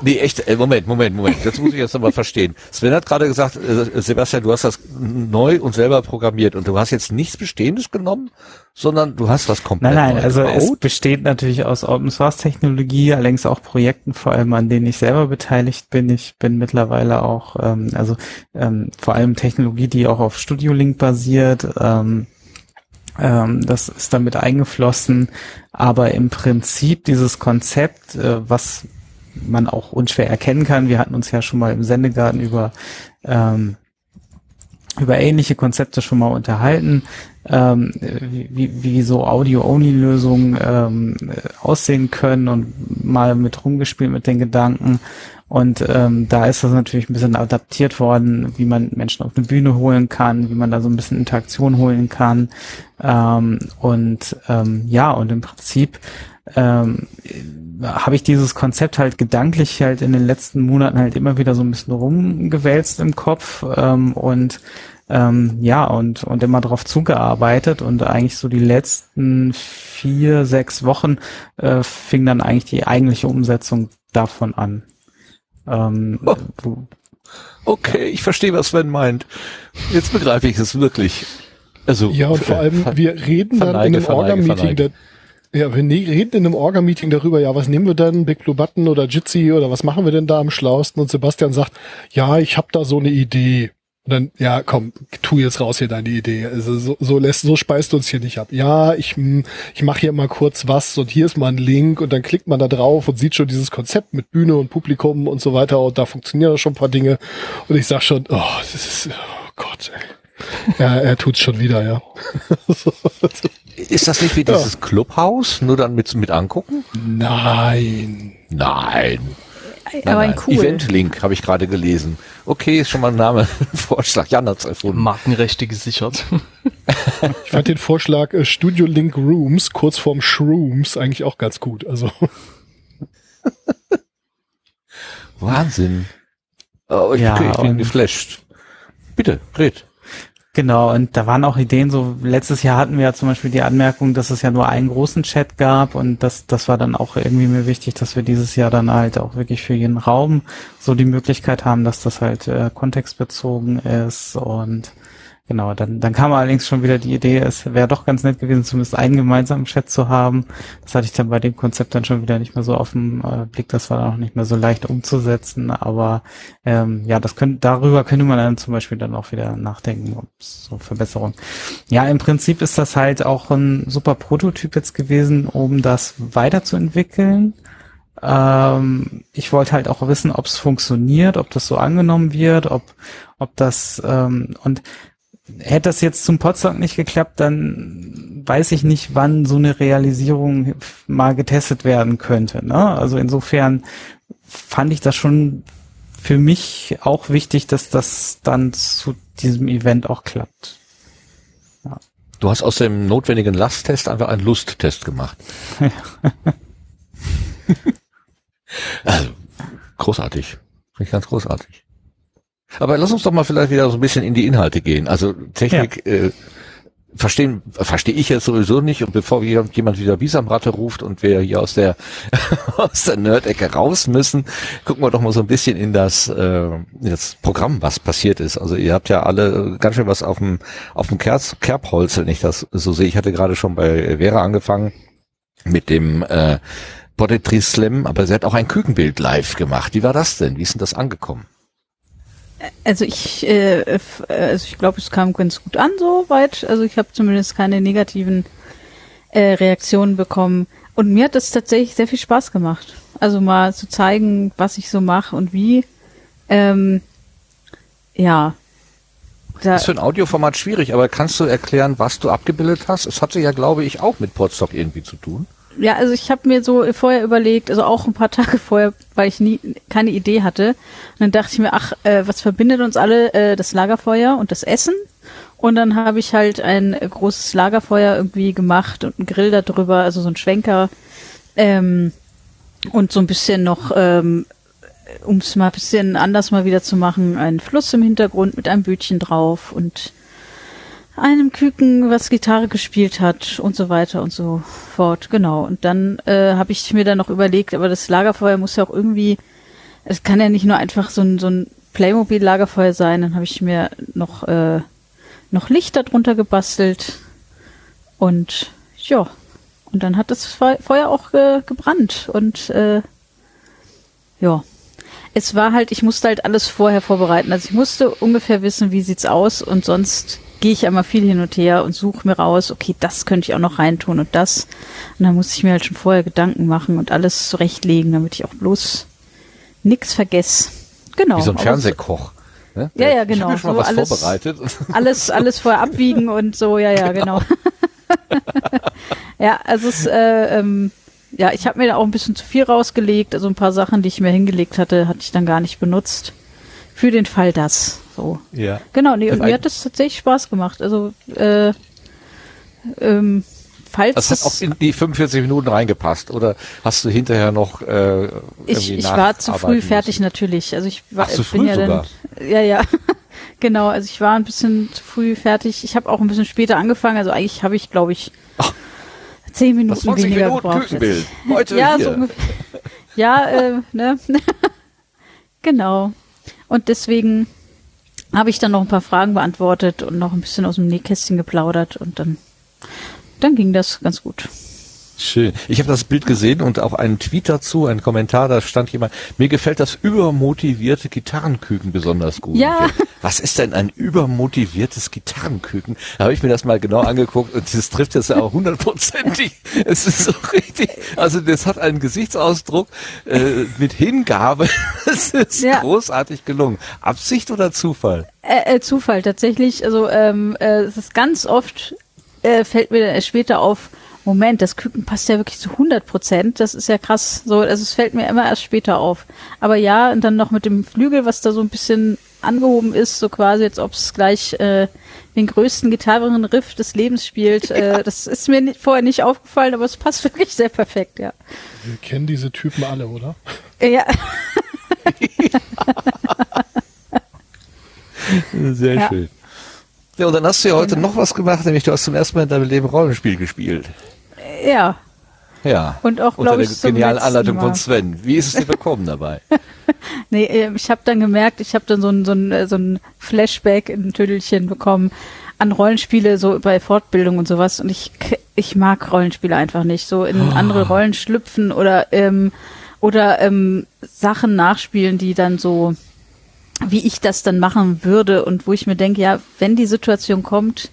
Nee, echt, äh, Moment, Moment, Moment. Das muss ich jetzt nochmal verstehen. Sven hat gerade gesagt, äh, Sebastian, du hast das neu und selber programmiert und du hast jetzt nichts Bestehendes genommen, sondern du hast was komplett Nein, nein, also gebaut. es besteht natürlich aus Open Source Technologie, allerdings auch Projekten, vor allem an denen ich selber beteiligt bin. Ich bin mittlerweile auch, ähm, also ähm, vor allem Technologie, die auch auf Studio Link basiert. Ähm, ähm, das ist damit eingeflossen, aber im Prinzip dieses Konzept, äh, was man auch unschwer erkennen kann. Wir hatten uns ja schon mal im Sendegarten über ähm, über ähnliche Konzepte schon mal unterhalten, ähm, wie, wie so Audio-Only-Lösungen ähm, aussehen können und mal mit rumgespielt mit den Gedanken. Und ähm, da ist das natürlich ein bisschen adaptiert worden, wie man Menschen auf eine Bühne holen kann, wie man da so ein bisschen Interaktion holen kann. Ähm, und ähm, ja, und im Prinzip ähm, habe ich dieses Konzept halt gedanklich halt in den letzten Monaten halt immer wieder so ein bisschen rumgewälzt im Kopf ähm, und ähm, ja und und immer darauf zugearbeitet und eigentlich so die letzten vier sechs Wochen äh, fing dann eigentlich die eigentliche Umsetzung davon an. Ähm, oh. Okay, ich verstehe, was Sven meint. Jetzt begreife ich es wirklich. Also ja und vor allem wir reden dann in einem Orga-Meeting ja, wir reden in einem Orga-Meeting darüber, ja, was nehmen wir denn, Big Blue Button oder Jitsi oder was machen wir denn da am schlausten? Und Sebastian sagt, ja, ich habe da so eine Idee. Und dann, ja, komm, tu jetzt raus hier deine Idee. Also so, so lässt, so speist du uns hier nicht ab. Ja, ich, hm, ich mache hier mal kurz was und hier ist mal ein Link und dann klickt man da drauf und sieht schon dieses Konzept mit Bühne und Publikum und so weiter und da funktionieren schon ein paar Dinge. Und ich sag schon, oh, das ist, oh Gott, ey. Ja, er tut's schon wieder, ja. Ist das nicht wie dieses ja. Clubhaus, nur dann mit, mit angucken? Nein. Nein. Nein, Aber ein cool. Event-Link habe ich gerade gelesen. Okay, ist schon mal ein Name, Vorschlag. Jan hat's erfunden. Markenrechte gesichert. ich fand den Vorschlag äh, Studio Link Rooms, kurz vorm Shrooms, eigentlich auch ganz gut. Also. Wahnsinn. Oh, ich ja, bin geflasht. Bitte, red. Genau, und da waren auch Ideen, so letztes Jahr hatten wir ja zum Beispiel die Anmerkung, dass es ja nur einen großen Chat gab und das, das war dann auch irgendwie mir wichtig, dass wir dieses Jahr dann halt auch wirklich für jeden Raum so die Möglichkeit haben, dass das halt äh, kontextbezogen ist und Genau, dann, dann kam allerdings schon wieder die Idee, es wäre doch ganz nett gewesen, zumindest einen gemeinsamen Chat zu haben. Das hatte ich dann bei dem Konzept dann schon wieder nicht mehr so auf dem äh, Blick, das war dann auch nicht mehr so leicht umzusetzen. Aber ähm, ja, das könnte, darüber könnte man dann zum Beispiel dann auch wieder nachdenken, ob so Verbesserungen. Ja, im Prinzip ist das halt auch ein super Prototyp jetzt gewesen, um das weiterzuentwickeln. Ähm, ich wollte halt auch wissen, ob es funktioniert, ob das so angenommen wird, ob, ob das ähm, und hätte das jetzt zum Potsdam nicht geklappt, dann weiß ich nicht, wann so eine Realisierung mal getestet werden könnte. Ne? Also insofern fand ich das schon für mich auch wichtig, dass das dann zu diesem Event auch klappt. Ja. Du hast aus dem notwendigen Lasttest einfach einen Lusttest gemacht. also, großartig. Finde ich ganz großartig. Aber lass uns doch mal vielleicht wieder so ein bisschen in die Inhalte gehen. Also Technik ja. äh, verstehen verstehe ich jetzt sowieso nicht. Und bevor jemand wieder Bisamratte ruft und wir hier aus der aus der Nerd-Ecke raus müssen, gucken wir doch mal so ein bisschen in das, äh, in das Programm, was passiert ist. Also ihr habt ja alle ganz schön was auf dem auf dem Kerz, Kerbholz, wenn ich das so sehe. Ich hatte gerade schon bei Vera angefangen mit dem äh, Poetry Slam, aber sie hat auch ein Kükenbild live gemacht. Wie war das denn? Wie ist denn das angekommen? Also ich, äh, also ich glaube, es kam ganz gut an so weit. Also ich habe zumindest keine negativen äh, Reaktionen bekommen. Und mir hat das tatsächlich sehr viel Spaß gemacht. Also mal zu zeigen, was ich so mache und wie. Ähm, ja. Da das ist für ein Audioformat schwierig, aber kannst du erklären, was du abgebildet hast? Es hatte ja, glaube ich, auch mit Podstock irgendwie zu tun. Ja, also ich habe mir so vorher überlegt, also auch ein paar Tage vorher, weil ich nie keine Idee hatte. Und dann dachte ich mir, ach, äh, was verbindet uns alle? Äh, das Lagerfeuer und das Essen. Und dann habe ich halt ein großes Lagerfeuer irgendwie gemacht und einen Grill da drüber, also so ein Schwenker. Ähm, und so ein bisschen noch, ähm, um es mal ein bisschen anders mal wieder zu machen, ein Fluss im Hintergrund mit einem Bötchen drauf und einem Küken, was Gitarre gespielt hat und so weiter und so fort. Genau. Und dann äh, habe ich mir dann noch überlegt, aber das Lagerfeuer muss ja auch irgendwie, es kann ja nicht nur einfach so ein, so ein Playmobil-Lagerfeuer sein. Dann habe ich mir noch, äh, noch Lichter drunter gebastelt und ja, und dann hat das Feuer auch äh, gebrannt und äh, ja. Es war halt, ich musste halt alles vorher vorbereiten. Also ich musste ungefähr wissen, wie sieht's aus und sonst gehe ich immer viel hin und her und suche mir raus, okay, das könnte ich auch noch reintun und das. Und dann muss ich mir halt schon vorher Gedanken machen und alles zurechtlegen, damit ich auch bloß nichts vergesse. Genau. Wie so ein Fernsehkoch. Ne? Ja, ja, genau. Ich schon so mal was alles, vorbereitet. Alles, alles vorher abwiegen und so, ja, ja, genau. genau. ja, also es, äh, ähm, ja, ich habe mir da auch ein bisschen zu viel rausgelegt. Also ein paar Sachen, die ich mir hingelegt hatte, hatte ich dann gar nicht benutzt. Für den Fall das. So. Ja. Genau, nee, und mir hat das tatsächlich Spaß gemacht. Also, äh, ähm, falls. Das hat auch in die 45 Minuten reingepasst, oder hast du hinterher noch äh, Ich, ich war zu früh fertig müssen? natürlich. Also ich war Ach, zu bin früh ja sogar. dann. Ja, ja. genau, also ich war ein bisschen zu früh fertig. Ich habe auch ein bisschen später angefangen, also eigentlich habe ich, glaube ich, Ach, zehn Minuten 20 weniger Minuten gebraucht. Küchenbild. Heute ja, hier. so ungefähr. Ja, äh, ne? genau. Und deswegen habe ich dann noch ein paar Fragen beantwortet und noch ein bisschen aus dem Nähkästchen geplaudert und dann, dann ging das ganz gut. Schön. Ich habe das Bild gesehen und auch einen Tweet dazu, einen Kommentar, da stand jemand, mir gefällt das übermotivierte Gitarrenküken besonders gut. Ja. Was ist denn ein übermotiviertes Gitarrenküken? Da habe ich mir das mal genau angeguckt und das trifft jetzt ja auch hundertprozentig. Es ist so richtig, also das hat einen Gesichtsausdruck äh, mit Hingabe. Es ist Ja. großartig gelungen. Absicht oder Zufall? Äh, äh, Zufall tatsächlich. Also ähm, äh, es ist ganz oft äh, fällt mir später auf. Moment, das Küken passt ja wirklich zu 100 Prozent. Das ist ja krass. So, also es fällt mir immer erst später auf. Aber ja, und dann noch mit dem Flügel, was da so ein bisschen angehoben ist, so quasi, als ob es gleich äh, den größten Gitarrenriff des Lebens spielt. Äh, das ist mir nicht, vorher nicht aufgefallen, aber es passt wirklich sehr perfekt, ja. Wir kennen diese Typen alle, oder? Äh, Ja, Sehr Ja. schön. Ja, und dann hast du ja heute Genau. noch was gemacht, nämlich du hast zum ersten Mal in deinem Leben Rollenspiel gespielt. Ja. Ja. Und auch, Unter glaube der ich, genialen Anleitung von Sven. Wie ist es dir bekommen dabei? Nee, äh, ich habe dann gemerkt, ich habe dann so ein, so ein, äh, so ein Flashback in ein Tüdelchen bekommen an Rollenspiele, so bei Fortbildung und sowas. Und ich, k- ich mag Rollenspiele einfach nicht. So in andere Rollen schlüpfen oder, ähm, oder ähm, Sachen nachspielen, die dann so, wie ich das dann machen würde und wo ich mir denke, ja, wenn die Situation kommt,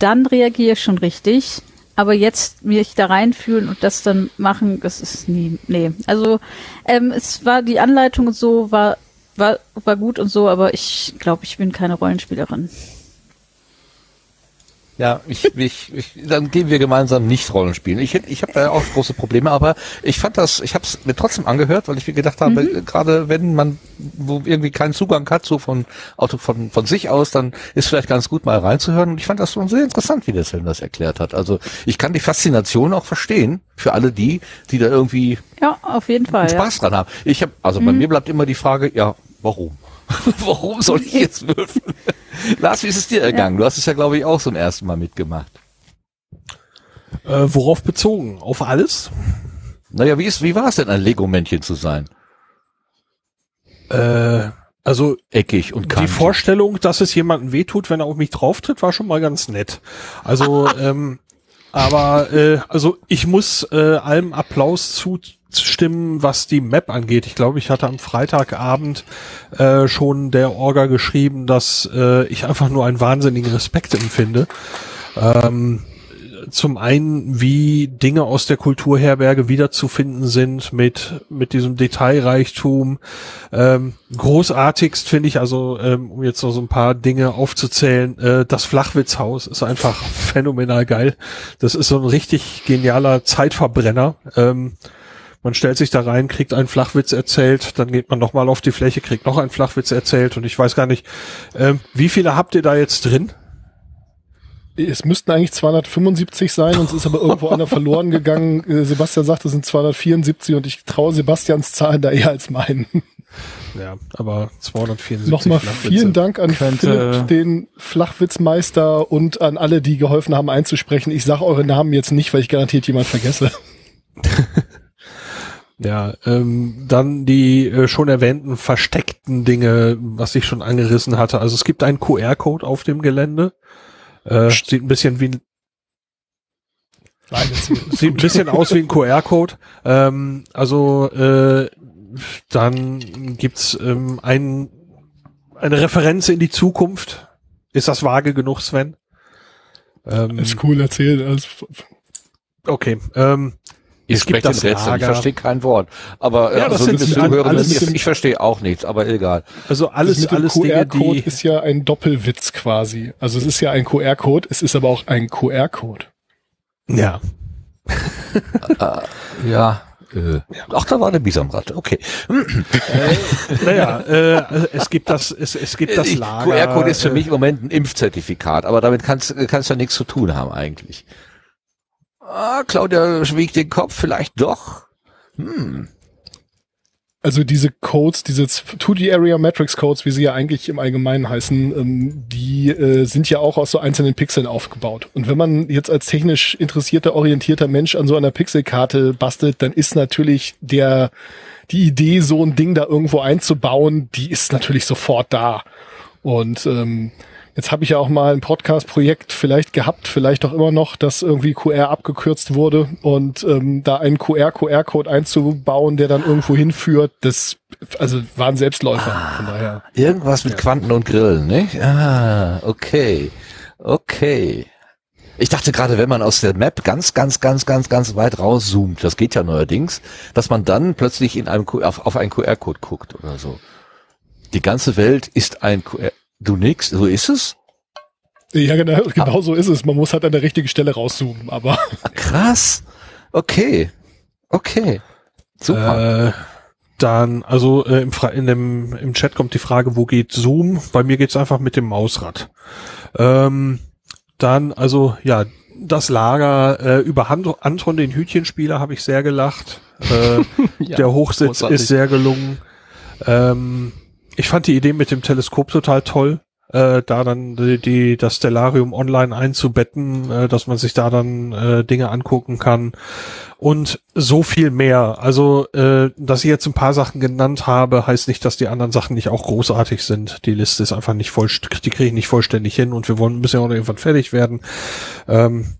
dann reagiere ich schon richtig. Aber jetzt mich da reinfühlen und das dann machen, das ist nie, nee. Also ähm, es war die Anleitung und so war war war gut und so, aber ich glaube, ich bin keine Rollenspielerin. Ja, ich, ich, ich, dann gehen wir gemeinsam nicht Rollenspielen. Ich, ich habe da auch große Probleme, aber ich fand das, ich habe es mir trotzdem angehört, weil ich mir gedacht habe, Mhm. gerade wenn man wo irgendwie keinen Zugang hat, so von Auto von von sich aus, dann ist vielleicht ganz gut mal reinzuhören. Und ich fand das schon sehr interessant, wie der Sven das erklärt hat. Also ich kann die Faszination auch verstehen für alle die, die da irgendwie Ja, auf jeden Fall. Ja. Mhm. Spaß dran haben. Ich habe, also bei mir bleibt immer die Frage, ja, warum? warum soll ich jetzt würfeln? Lars, wie ist es dir ergangen? Du hast es ja, glaube ich, auch zum ersten Mal mitgemacht. Äh, worauf bezogen? Auf alles? Naja, wie, ist, wie war es denn, ein Lego-Männchen zu sein? Äh, also Eckig und die kantig. Vorstellung, dass es jemandem wehtut, wenn er auf mich drauftritt, war schon mal ganz nett. Also, ähm, aber äh, also ich muss äh, allem Applaus zustimmen, was die Map angeht. Ich glaube, ich hatte am Freitagabend äh, schon der Orga geschrieben, dass äh, ich einfach nur einen wahnsinnigen Respekt empfinde. Ähm, zum einen, wie Dinge aus der Kulturherberge wiederzufinden sind mit, mit diesem Detailreichtum. Ähm, großartigst finde ich, also ähm, um jetzt noch so ein paar Dinge aufzuzählen, äh, das Flachwitzhaus ist einfach phänomenal geil. Das ist so ein richtig genialer Zeitverbrenner. Ähm, man stellt sich da rein, kriegt einen Flachwitz erzählt, dann geht man nochmal auf die Fläche, kriegt noch einen Flachwitz erzählt und ich weiß gar nicht, ähm, wie viele habt ihr da jetzt drin? Es müssten eigentlich 275 sein, uns ist aber irgendwo einer verloren gegangen. Äh, Sebastian sagt, es sind 274 und ich traue Sebastians Zahlen da eher als meinen. Ja, aber 274. Nochmal vielen Dank an Könnte- Philipp, den Flachwitzmeister und an alle, die geholfen haben einzusprechen. Ich sage eure Namen jetzt nicht, weil ich garantiert jemand vergesse. Ja, ähm, dann die äh, schon erwähnten versteckten Dinge, was ich schon angerissen hatte. Also es gibt einen QR-Code auf dem Gelände. Äh, sieht ein bisschen wie ein, sieht ein bisschen aus wie ein QR-Code. Ähm, also äh, dann gibt's ähm, ein, eine Referenz in die Zukunft. Ist das vage genug, Sven? Ähm, ist cool erzählt. Also, okay. Ähm, Ich spreche den das Rätsel, ich Lager. verstehe kein Wort. Aber Ja, äh, das also, sind Zuhörer, alles ich, ich verstehe auch nichts, aber egal. also alles, mit alles QR-Code ist ja ein Doppelwitz quasi. Also es ist ja ein QR-Code, es ist aber auch ein QR-Code. ja. Ja. Äh, ach, da war eine Bisamratte. Okay. Naja, äh, es gibt das, es, es gibt das Lager. QR-Code ist für äh, mich im Moment ein Impfzertifikat, aber damit kannst kannst du ja nichts zu tun haben eigentlich. Ah, Claudia schwiegt den Kopf, vielleicht doch. Hm. Also diese Codes, diese 2D Area Matrix Codes, wie sie ja eigentlich im Allgemeinen heißen, ähm, die äh, sind ja auch aus so einzelnen Pixeln aufgebaut. Und wenn man jetzt als technisch interessierter, orientierter Mensch an so einer Pixelkarte bastelt, dann ist natürlich der die Idee, so ein Ding da irgendwo einzubauen, die ist natürlich sofort da. Und ähm, jetzt habe ich ja auch mal ein Podcast-Projekt vielleicht gehabt, vielleicht auch immer noch, dass irgendwie QR abgekürzt wurde und ähm, da einen QR-QR-Code einzubauen, der dann irgendwo hinführt, das also war ein Selbstläufer. Von daher. Irgendwas mit Quanten und Grillen, nicht? Ah, okay. Okay. Ich dachte gerade, wenn man aus der Map ganz, ganz, ganz, ganz, ganz weit rauszoomt, das geht ja neuerdings, dass man dann plötzlich in einem auf, auf einen QR-Code guckt oder so. Die ganze Welt ist ein QR. Du nix, so ist es? Ja, genau, genau so ist es. Man muss halt an der richtigen Stelle rauszoomen, aber Ah, krass. Okay. Okay. Super. Äh, dann, also äh, im, in dem, im Chat kommt die Frage, wo geht Zoom? Bei mir geht's einfach mit dem Mausrad. Ähm, dann, also ja, das Lager äh, über Anton, den Hütchenspieler, habe ich sehr gelacht. Äh, Ja, der Hochsitz großartig. ist sehr gelungen. Ähm, ich fand die Idee mit dem Teleskop total toll. Äh, da dann die, die das Stellarium online einzubetten, äh, dass man sich da dann äh, Dinge angucken kann und so viel mehr. Also, äh, dass ich jetzt ein paar Sachen genannt habe, heißt nicht, dass die anderen Sachen nicht auch großartig sind. Die Liste ist einfach nicht voll, die kriege ich nicht vollständig hin und wir wollen müssen ja auch irgendwann fertig werden. Ähm,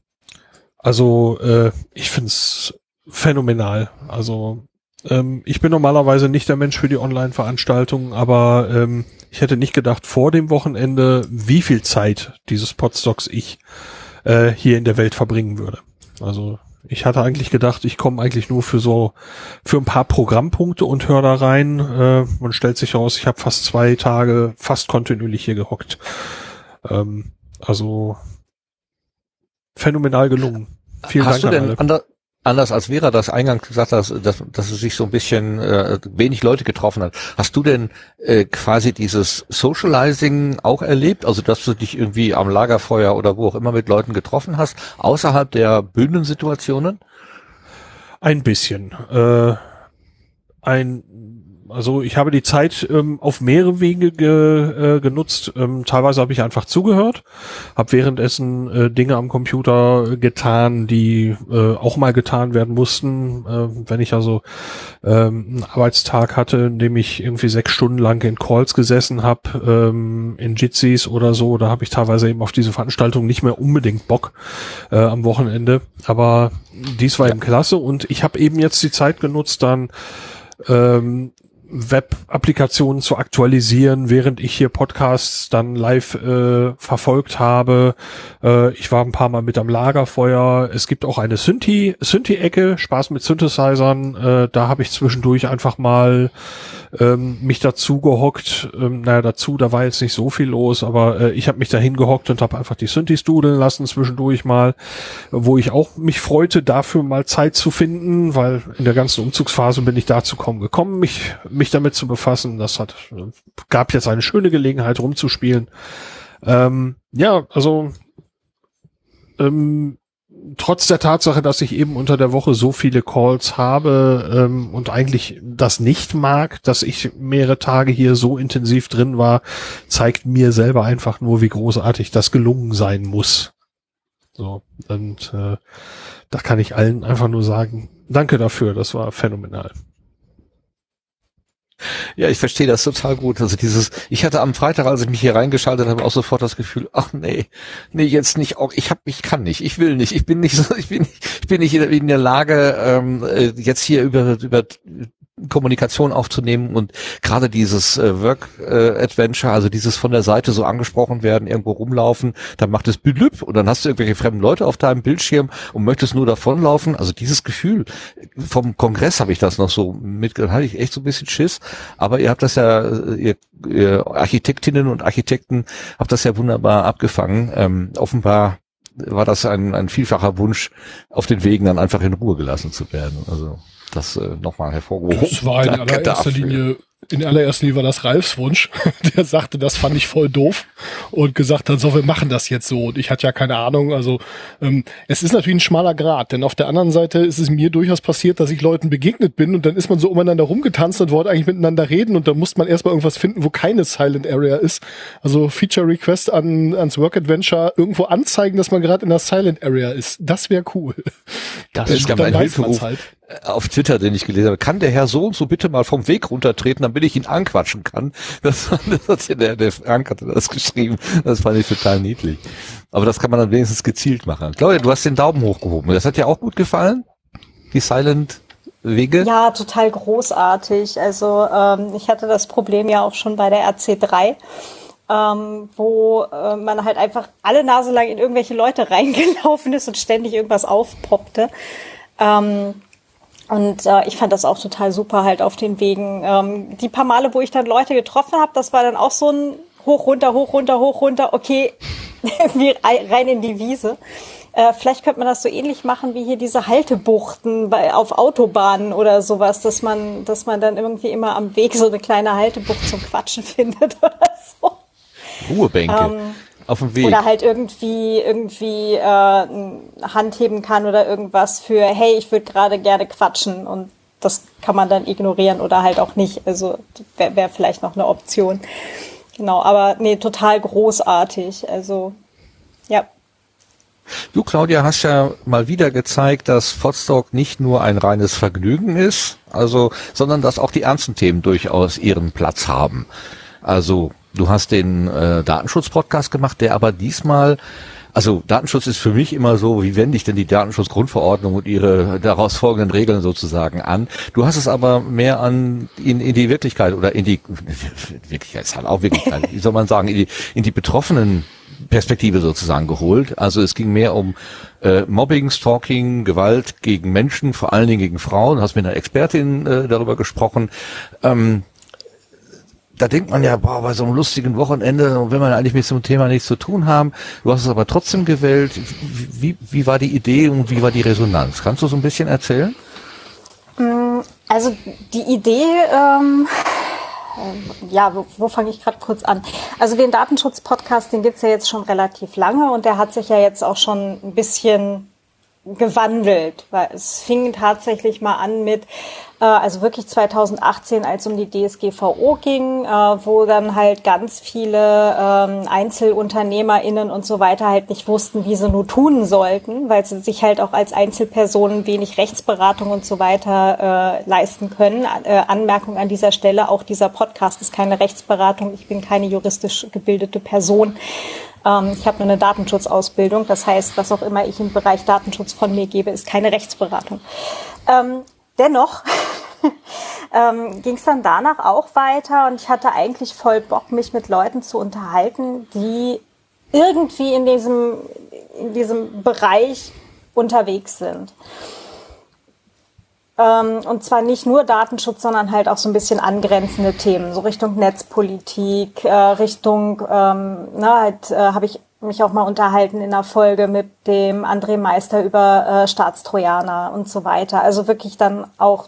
also, äh, ich find's phänomenal. Also, ähm, ich bin normalerweise nicht der Mensch für die Online-Veranstaltungen, aber ähm, ich hätte nicht gedacht vor dem Wochenende, wie viel Zeit dieses Podstocks ich äh, hier in der Welt verbringen würde. Also ich hatte eigentlich gedacht, ich komme eigentlich nur für so für ein paar Programmpunkte und höre da rein. Äh, man stellt sich raus, ich habe fast zwei Tage fast kontinuierlich hier gehockt. Ähm, also phänomenal gelungen. Vielen Hast Dank du an denn alle. Ander, anders als Vera das eingangs gesagt hast, dass, dass es sich so ein bisschen äh, wenig Leute getroffen hat, hast du denn äh, quasi dieses Socializing auch erlebt? Also dass du dich irgendwie am Lagerfeuer oder wo auch immer mit Leuten getroffen hast, außerhalb der Bühnensituationen? Ein bisschen. Äh, ein, also ich habe die Zeit ähm, auf mehrere Wege ge, äh, genutzt. Ähm, teilweise habe ich einfach zugehört, habe währenddessen äh, Dinge am Computer getan, die äh, auch mal getan werden mussten. Äh, wenn ich also ähm, einen Arbeitstag hatte, in dem ich irgendwie sechs Stunden lang in Calls gesessen habe, ähm, in Jitsis oder so, da habe ich teilweise eben auf diese Veranstaltung nicht mehr unbedingt Bock äh, am Wochenende. Aber dies war eben klasse und ich habe eben jetzt die Zeit genutzt, dann ähm, Web-Applikationen zu aktualisieren, während ich hier Podcasts dann live äh, verfolgt habe. Äh, ich war ein paar Mal mit am Lagerfeuer. Es gibt auch eine Synthi, Synthi-Ecke, Spaß mit Synthesizern. Äh, da habe ich zwischendurch einfach mal ähm, mich dazu gehockt. Ähm, naja, dazu, da war jetzt nicht so viel los, aber äh, ich habe mich da hingehockt und habe einfach die Synthes dudeln lassen zwischendurch mal, wo ich auch mich freute, dafür mal Zeit zu finden, weil in der ganzen Umzugsphase bin ich dazu kaum gekommen, mich mich damit zu befassen. Das hat gab jetzt eine schöne Gelegenheit rumzuspielen. Ähm, ja, also ähm, trotz der Tatsache, dass ich eben unter der Woche so viele Calls habe ähm, und eigentlich das nicht mag, dass ich mehrere Tage hier so intensiv drin war, zeigt mir selber einfach nur, wie großartig das gelungen sein muss. So, und äh, da kann ich allen einfach nur sagen, danke dafür, das war phänomenal. Ja, ich verstehe das total gut. Also dieses, ich hatte am Freitag, als ich mich hier reingeschaltet habe, auch sofort das Gefühl, ach nee, nee, jetzt nicht auch, ich hab, ich kann nicht, ich will nicht, ich bin nicht so, ich bin nicht, ich bin nicht in der Lage, ähm, äh, jetzt hier über, über Kommunikation aufzunehmen und gerade dieses äh, Work äh, Adventure, also dieses von der Seite so angesprochen werden, irgendwo rumlaufen, dann macht es Blüb und dann hast du irgendwelche fremden Leute auf deinem Bildschirm und möchtest nur davonlaufen. Also dieses Gefühl vom Kongress habe ich das noch so mit, hatte ich echt so ein bisschen Schiss. Aber ihr habt das ja, äh, ihr, ihr Architektinnen und Architekten habt das ja wunderbar abgefangen. Ähm, offenbar war das ein, ein vielfacher Wunsch, auf den Wegen dann einfach in Ruhe gelassen zu werden. Also das äh, nochmal hervorgehoben. Das war in allererster dafür. Linie in allererster Linie war das Ralfs Wunsch. Der sagte, das fand ich voll doof und gesagt hat, so, wir machen das jetzt so. Und ich hatte ja keine Ahnung. Also ähm, es ist natürlich ein schmaler Grad, denn auf der anderen Seite ist es mir durchaus passiert, dass ich Leuten begegnet bin und dann ist man so umeinander rumgetanzt und wollte eigentlich miteinander reden und dann musste man erstmal irgendwas finden, wo keine Silent Area ist. Also Feature Request an, ans Work Adventure irgendwo anzeigen, dass man gerade in der Silent Area ist. Das wäre cool. Das ist dann weiß man's halt auf Twitter, den ich gelesen habe, kann der Herr so und so bitte mal vom Weg runtertreten, damit ich ihn anquatschen kann. Das, das hat der, der Frank hatte das geschrieben. Das fand ich total niedlich. Aber das kann man dann wenigstens gezielt machen. Claudia, du hast den Daumen hochgehoben. Das hat dir auch gut gefallen? Die Silent Wege? Ja, total großartig. Also ähm, ich hatte das Problem ja auch schon bei der RC3. Ähm, wo äh, man halt einfach alle Nase lang in irgendwelche Leute reingelaufen ist und ständig irgendwas aufpoppte. Ähm, und äh, ich fand das auch total super halt auf den Wegen. Ähm, die paar Male, wo ich dann Leute getroffen habe, das war dann auch so ein hoch, runter, hoch, runter, hoch, runter, okay, irgendwie rein in die Wiese. Äh, vielleicht könnte man das so ähnlich machen wie hier diese Haltebuchten bei, auf Autobahnen oder sowas, dass man, dass man dann irgendwie immer am Weg so eine kleine Haltebucht zum Quatschen findet oder so. Ruhebänke. Ähm, auf dem Weg. Oder halt irgendwie irgendwie äh, Hand heben kann oder irgendwas für, hey, ich würde gerade gerne quatschen und das kann man dann ignorieren oder halt auch nicht. Also wäre wär vielleicht noch eine Option. Genau, aber nee, total großartig. Also ja. Du, Claudia, hast ja mal wieder gezeigt, dass Podstock nicht nur ein reines Vergnügen ist, also, sondern dass auch die ernsten Themen durchaus ihren Platz haben. Also Du hast den äh, Datenschutz-Podcast gemacht, der aber diesmal, also Datenschutz ist für mich immer so, wie wende ich denn die Datenschutzgrundverordnung und ihre daraus folgenden Regeln sozusagen an? Du hast es aber mehr an in, in die Wirklichkeit oder in die Wirklichkeit ist halt auch Wirklichkeit, wie soll man sagen, in die, in die betroffenen Perspektive sozusagen geholt. Also es ging mehr um äh, Mobbing, Stalking, Gewalt gegen Menschen, vor allen Dingen gegen Frauen. Du hast mit einer Expertin äh, darüber gesprochen. Ähm, da denkt man ja, boah, bei so einem lustigen Wochenende, wenn man eigentlich mit so einem Thema nichts zu tun haben, du hast es aber trotzdem gewählt. Wie, wie war die Idee und wie war die Resonanz? Kannst du so ein bisschen erzählen? Mm, also die Idee, ähm, äh, ja, wo, wo fange ich gerade kurz an? Also den Datenschutz-Podcast, den gibt's ja jetzt schon relativ lange und der hat sich ja jetzt auch schon ein bisschen gewandelt, weil es fing tatsächlich mal an mit, also wirklich 2018, als um die DSGVO ging, äh, wo dann halt ganz viele ähm, EinzelunternehmerInnen und so weiter halt nicht wussten, wie sie nur tun sollten, weil sie sich halt auch als Einzelpersonen wenig Rechtsberatung und so weiter äh, leisten können. Äh, Anmerkung an dieser Stelle, auch dieser Podcast ist keine Rechtsberatung, ich bin keine juristisch gebildete Person. Ähm, ich habe nur eine Datenschutzausbildung, das heißt, was auch immer ich im Bereich Datenschutz von mir gebe, ist keine Rechtsberatung. Dennoch ähm, ging es dann danach auch weiter und ich hatte eigentlich voll Bock, mich mit Leuten zu unterhalten, die irgendwie in diesem, in diesem Bereich unterwegs sind. Ähm, und zwar nicht nur Datenschutz, sondern halt auch so ein bisschen angrenzende Themen, so Richtung Netzpolitik, äh, Richtung, ähm, na, halt, äh, habe ich mich auch mal unterhalten in der Folge mit dem André Meister über äh, Staatstrojaner und so weiter. Also wirklich dann auch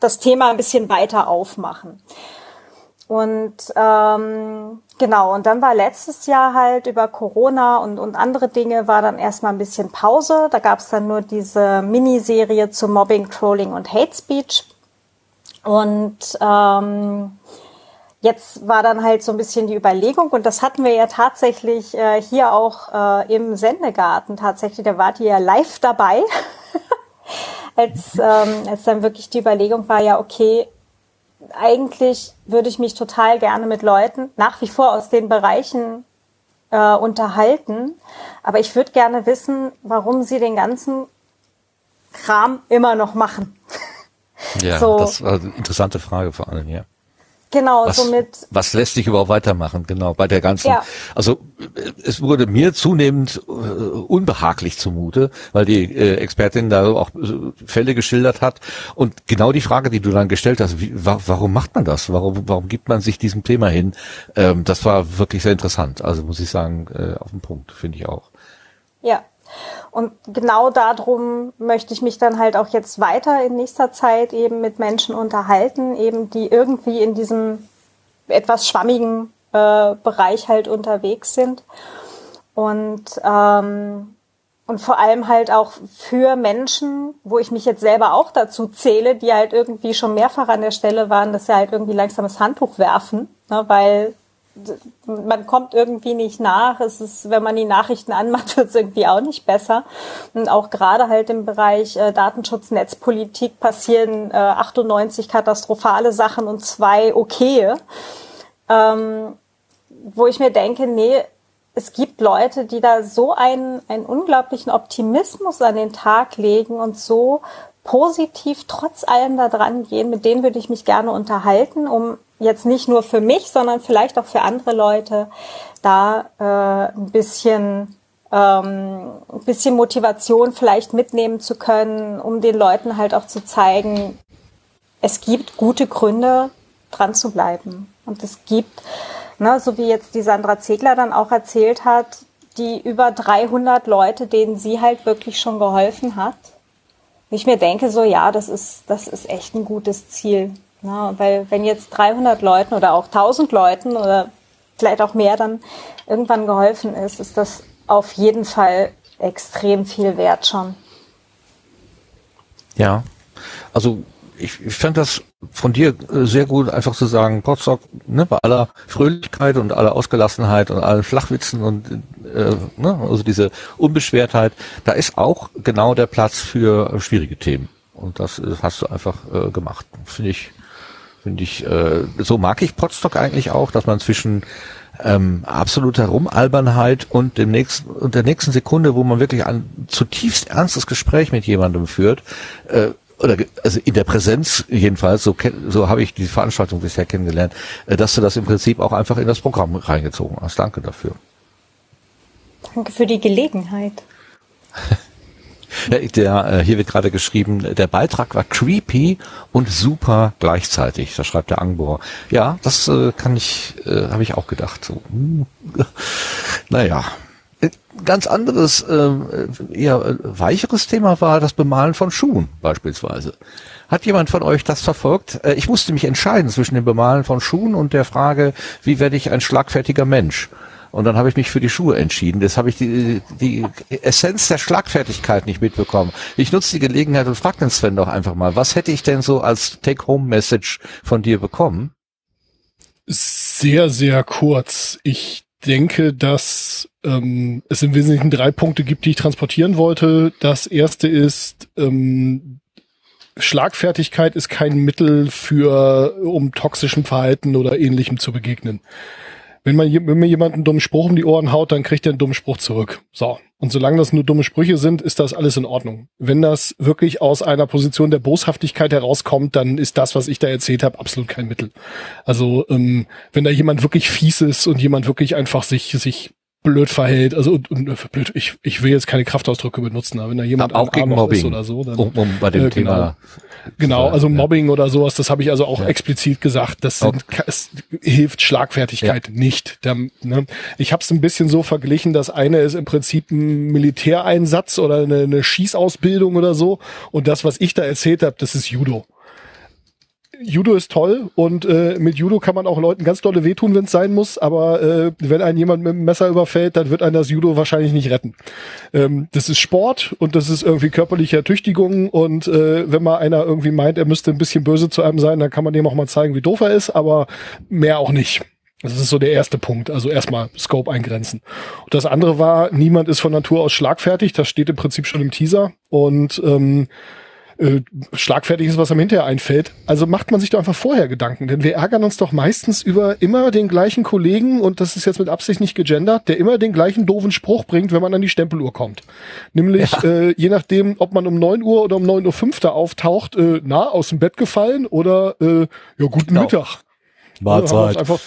das Thema ein bisschen weiter aufmachen. Und ähm, genau, und dann war letztes Jahr halt über Corona und, und andere Dinge war dann erstmal ein bisschen Pause. Da gab es dann nur diese Miniserie zu Mobbing, Trolling und Hate Speech. Und ähm, jetzt war dann halt so ein bisschen die Überlegung, und das hatten wir ja tatsächlich äh, hier auch äh, im Sendegarten tatsächlich, da wart ihr ja live dabei, als, ähm, als dann wirklich die Überlegung war, ja, okay, eigentlich würde ich mich total gerne mit Leuten nach wie vor aus den Bereichen äh, unterhalten, aber ich würde gerne wissen, warum sie den ganzen Kram immer noch machen. Ja, so. das war eine interessante Frage vor allem, ja. Genau, was, somit. Was lässt sich überhaupt weitermachen? Genau, bei der ganzen. Ja. Also es wurde mir zunehmend äh, unbehaglich zumute, weil die äh, Expertin da auch äh, Fälle geschildert hat. Und genau die Frage, die du dann gestellt hast, wie, wa warum macht man das? Warum, warum gibt man sich diesem Thema hin? Ähm, das war wirklich sehr interessant. Also muss ich sagen, äh, auf den Punkt, finde ich auch. Ja, und genau darum möchte ich mich dann halt auch jetzt weiter in nächster Zeit eben mit Menschen unterhalten, eben die irgendwie in diesem etwas schwammigen äh, Bereich halt unterwegs sind. Und, ähm, und vor allem halt auch für Menschen, wo ich mich jetzt selber auch dazu zähle, die halt irgendwie schon mehrfach an der Stelle waren, dass sie halt irgendwie langsam das Handtuch werfen, ne, weil man kommt irgendwie nicht nach. Es ist, wenn man die Nachrichten anmacht, wird es irgendwie auch nicht besser. Und auch gerade halt im Bereich äh, Datenschutz, Netzpolitik passieren äh, 98 katastrophale Sachen und zwei okaye. Ähm, wo ich mir denke, nee, es gibt Leute, die da so einen, einen unglaublichen Optimismus an den Tag legen und so positiv trotz allem da dran gehen, mit denen würde ich mich gerne unterhalten, um jetzt nicht nur für mich, sondern vielleicht auch für andere Leute da äh, ein bisschen ähm, ein bisschen Motivation vielleicht mitnehmen zu können, um den Leuten halt auch zu zeigen, es gibt gute Gründe, dran zu bleiben. Und es gibt, ne, so wie jetzt die Sandra Zegler dann auch erzählt hat, die über 300 Leute, denen sie halt wirklich schon geholfen hat. Ich mir denke so, ja, das ist, das ist echt ein gutes Ziel. Ja, weil wenn jetzt 300 Leuten oder auch 1000 Leuten oder vielleicht auch mehr dann irgendwann geholfen ist, ist das auf jeden Fall extrem viel wert schon. Ja, also ich, ich fand das von dir äh, sehr gut, einfach zu sagen, Potsdok, ne, bei aller Fröhlichkeit und aller Ausgelassenheit und allen Flachwitzen und äh, ne, also diese Unbeschwertheit, da ist auch genau der Platz für schwierige Themen. Und das äh, hast du einfach äh, gemacht. Finde ich, Finde ich, äh, so mag ich Potstock eigentlich auch, dass man zwischen ähm, absoluter Rumalbernheit und dem nächsten und der nächsten Sekunde, wo man wirklich ein zutiefst ernstes Gespräch mit jemandem führt, äh, oder also in der Präsenz jedenfalls, so, so habe ich die Veranstaltung bisher kennengelernt, äh, dass du das im Prinzip auch einfach in das Programm reingezogen hast. Danke dafür. Danke für die Gelegenheit. Ja, der, äh, hier wird gerade geschrieben, der Beitrag war creepy und super gleichzeitig. Da schreibt der Angbor. Ja, das äh, kann ich, äh, habe ich auch gedacht. So, hm. naja. Äh, ganz anderes, äh, eher äh, weicheres Thema war das Bemalen von Schuhen beispielsweise. Hat jemand von euch das verfolgt? Äh, ich musste mich entscheiden zwischen dem Bemalen von Schuhen und der Frage, wie werde ich ein schlagfertiger Mensch? Und dann habe ich mich für die Schuhe entschieden. Das habe ich die, die Essenz der Schlagfertigkeit nicht mitbekommen. Ich nutze die Gelegenheit und frage den Sven doch einfach mal, was hätte ich denn so als Take-Home-Message von dir bekommen? Sehr, sehr kurz. Ich denke, dass ähm, es im Wesentlichen drei Punkte gibt, die ich transportieren wollte. Das erste ist, ähm, Schlagfertigkeit ist kein Mittel für, um toxischem Verhalten oder ähnlichem zu begegnen wenn man wenn mir jemand einen dummen Spruch um die Ohren haut, dann kriegt er einen dummen Spruch zurück. So. Und solange das nur dumme Sprüche sind, ist das alles in Ordnung. Wenn das wirklich aus einer Position der Boshaftigkeit herauskommt, dann ist das, was ich da erzählt habe, absolut kein Mittel. Also ähm, wenn da jemand wirklich fies ist und jemand wirklich einfach sich sich blöd verhält, also und, und äh, blöd, ich, ich will jetzt keine Kraftausdrücke benutzen, aber wenn da jemand auch gegen Mobbing oder so, dann, um, um bei dem äh, Thema Genau, also Ja. Mobbing oder sowas, das habe ich also auch Ja. explizit gesagt. Das sind, es hilft Schlagfertigkeit nicht. Da, ne? Ich habe es ein bisschen so verglichen, das eine ist im Prinzip ein Militäreinsatz oder eine, eine Schießausbildung oder so. Und das, was ich da erzählt habe, das ist Judo. Judo ist toll und äh, mit Judo kann man auch Leuten ganz dolle wehtun, wenn es sein muss, aber äh, wenn einen jemand mit dem Messer überfällt, dann wird einen das Judo wahrscheinlich nicht retten. Ähm, das ist Sport und das ist irgendwie körperliche Ertüchtigung und äh, wenn mal einer irgendwie meint, er müsste ein bisschen böse zu einem sein, dann kann man dem auch mal zeigen, wie doof er ist, aber mehr auch nicht. Das ist so der erste Punkt. Also erstmal Scope eingrenzen. Und das andere war, niemand ist von Natur aus schlagfertig. Das steht im Prinzip schon im Teaser. Und ähm, äh, schlagfertig ist, was am hinterher einfällt. Also macht man sich doch einfach vorher Gedanken, denn wir ärgern uns doch meistens über immer den gleichen Kollegen und das ist jetzt mit Absicht nicht gegendert, der immer den gleichen doofen Spruch bringt, wenn man an die Stempeluhr kommt. Nämlich, äh, je nachdem, ob man um 9 Uhr oder um 9 Uhr 5 da auftaucht, äh, na, aus dem Bett gefallen oder äh, ja, guten Genau. Mittag. Ja, haben wir uns einfach,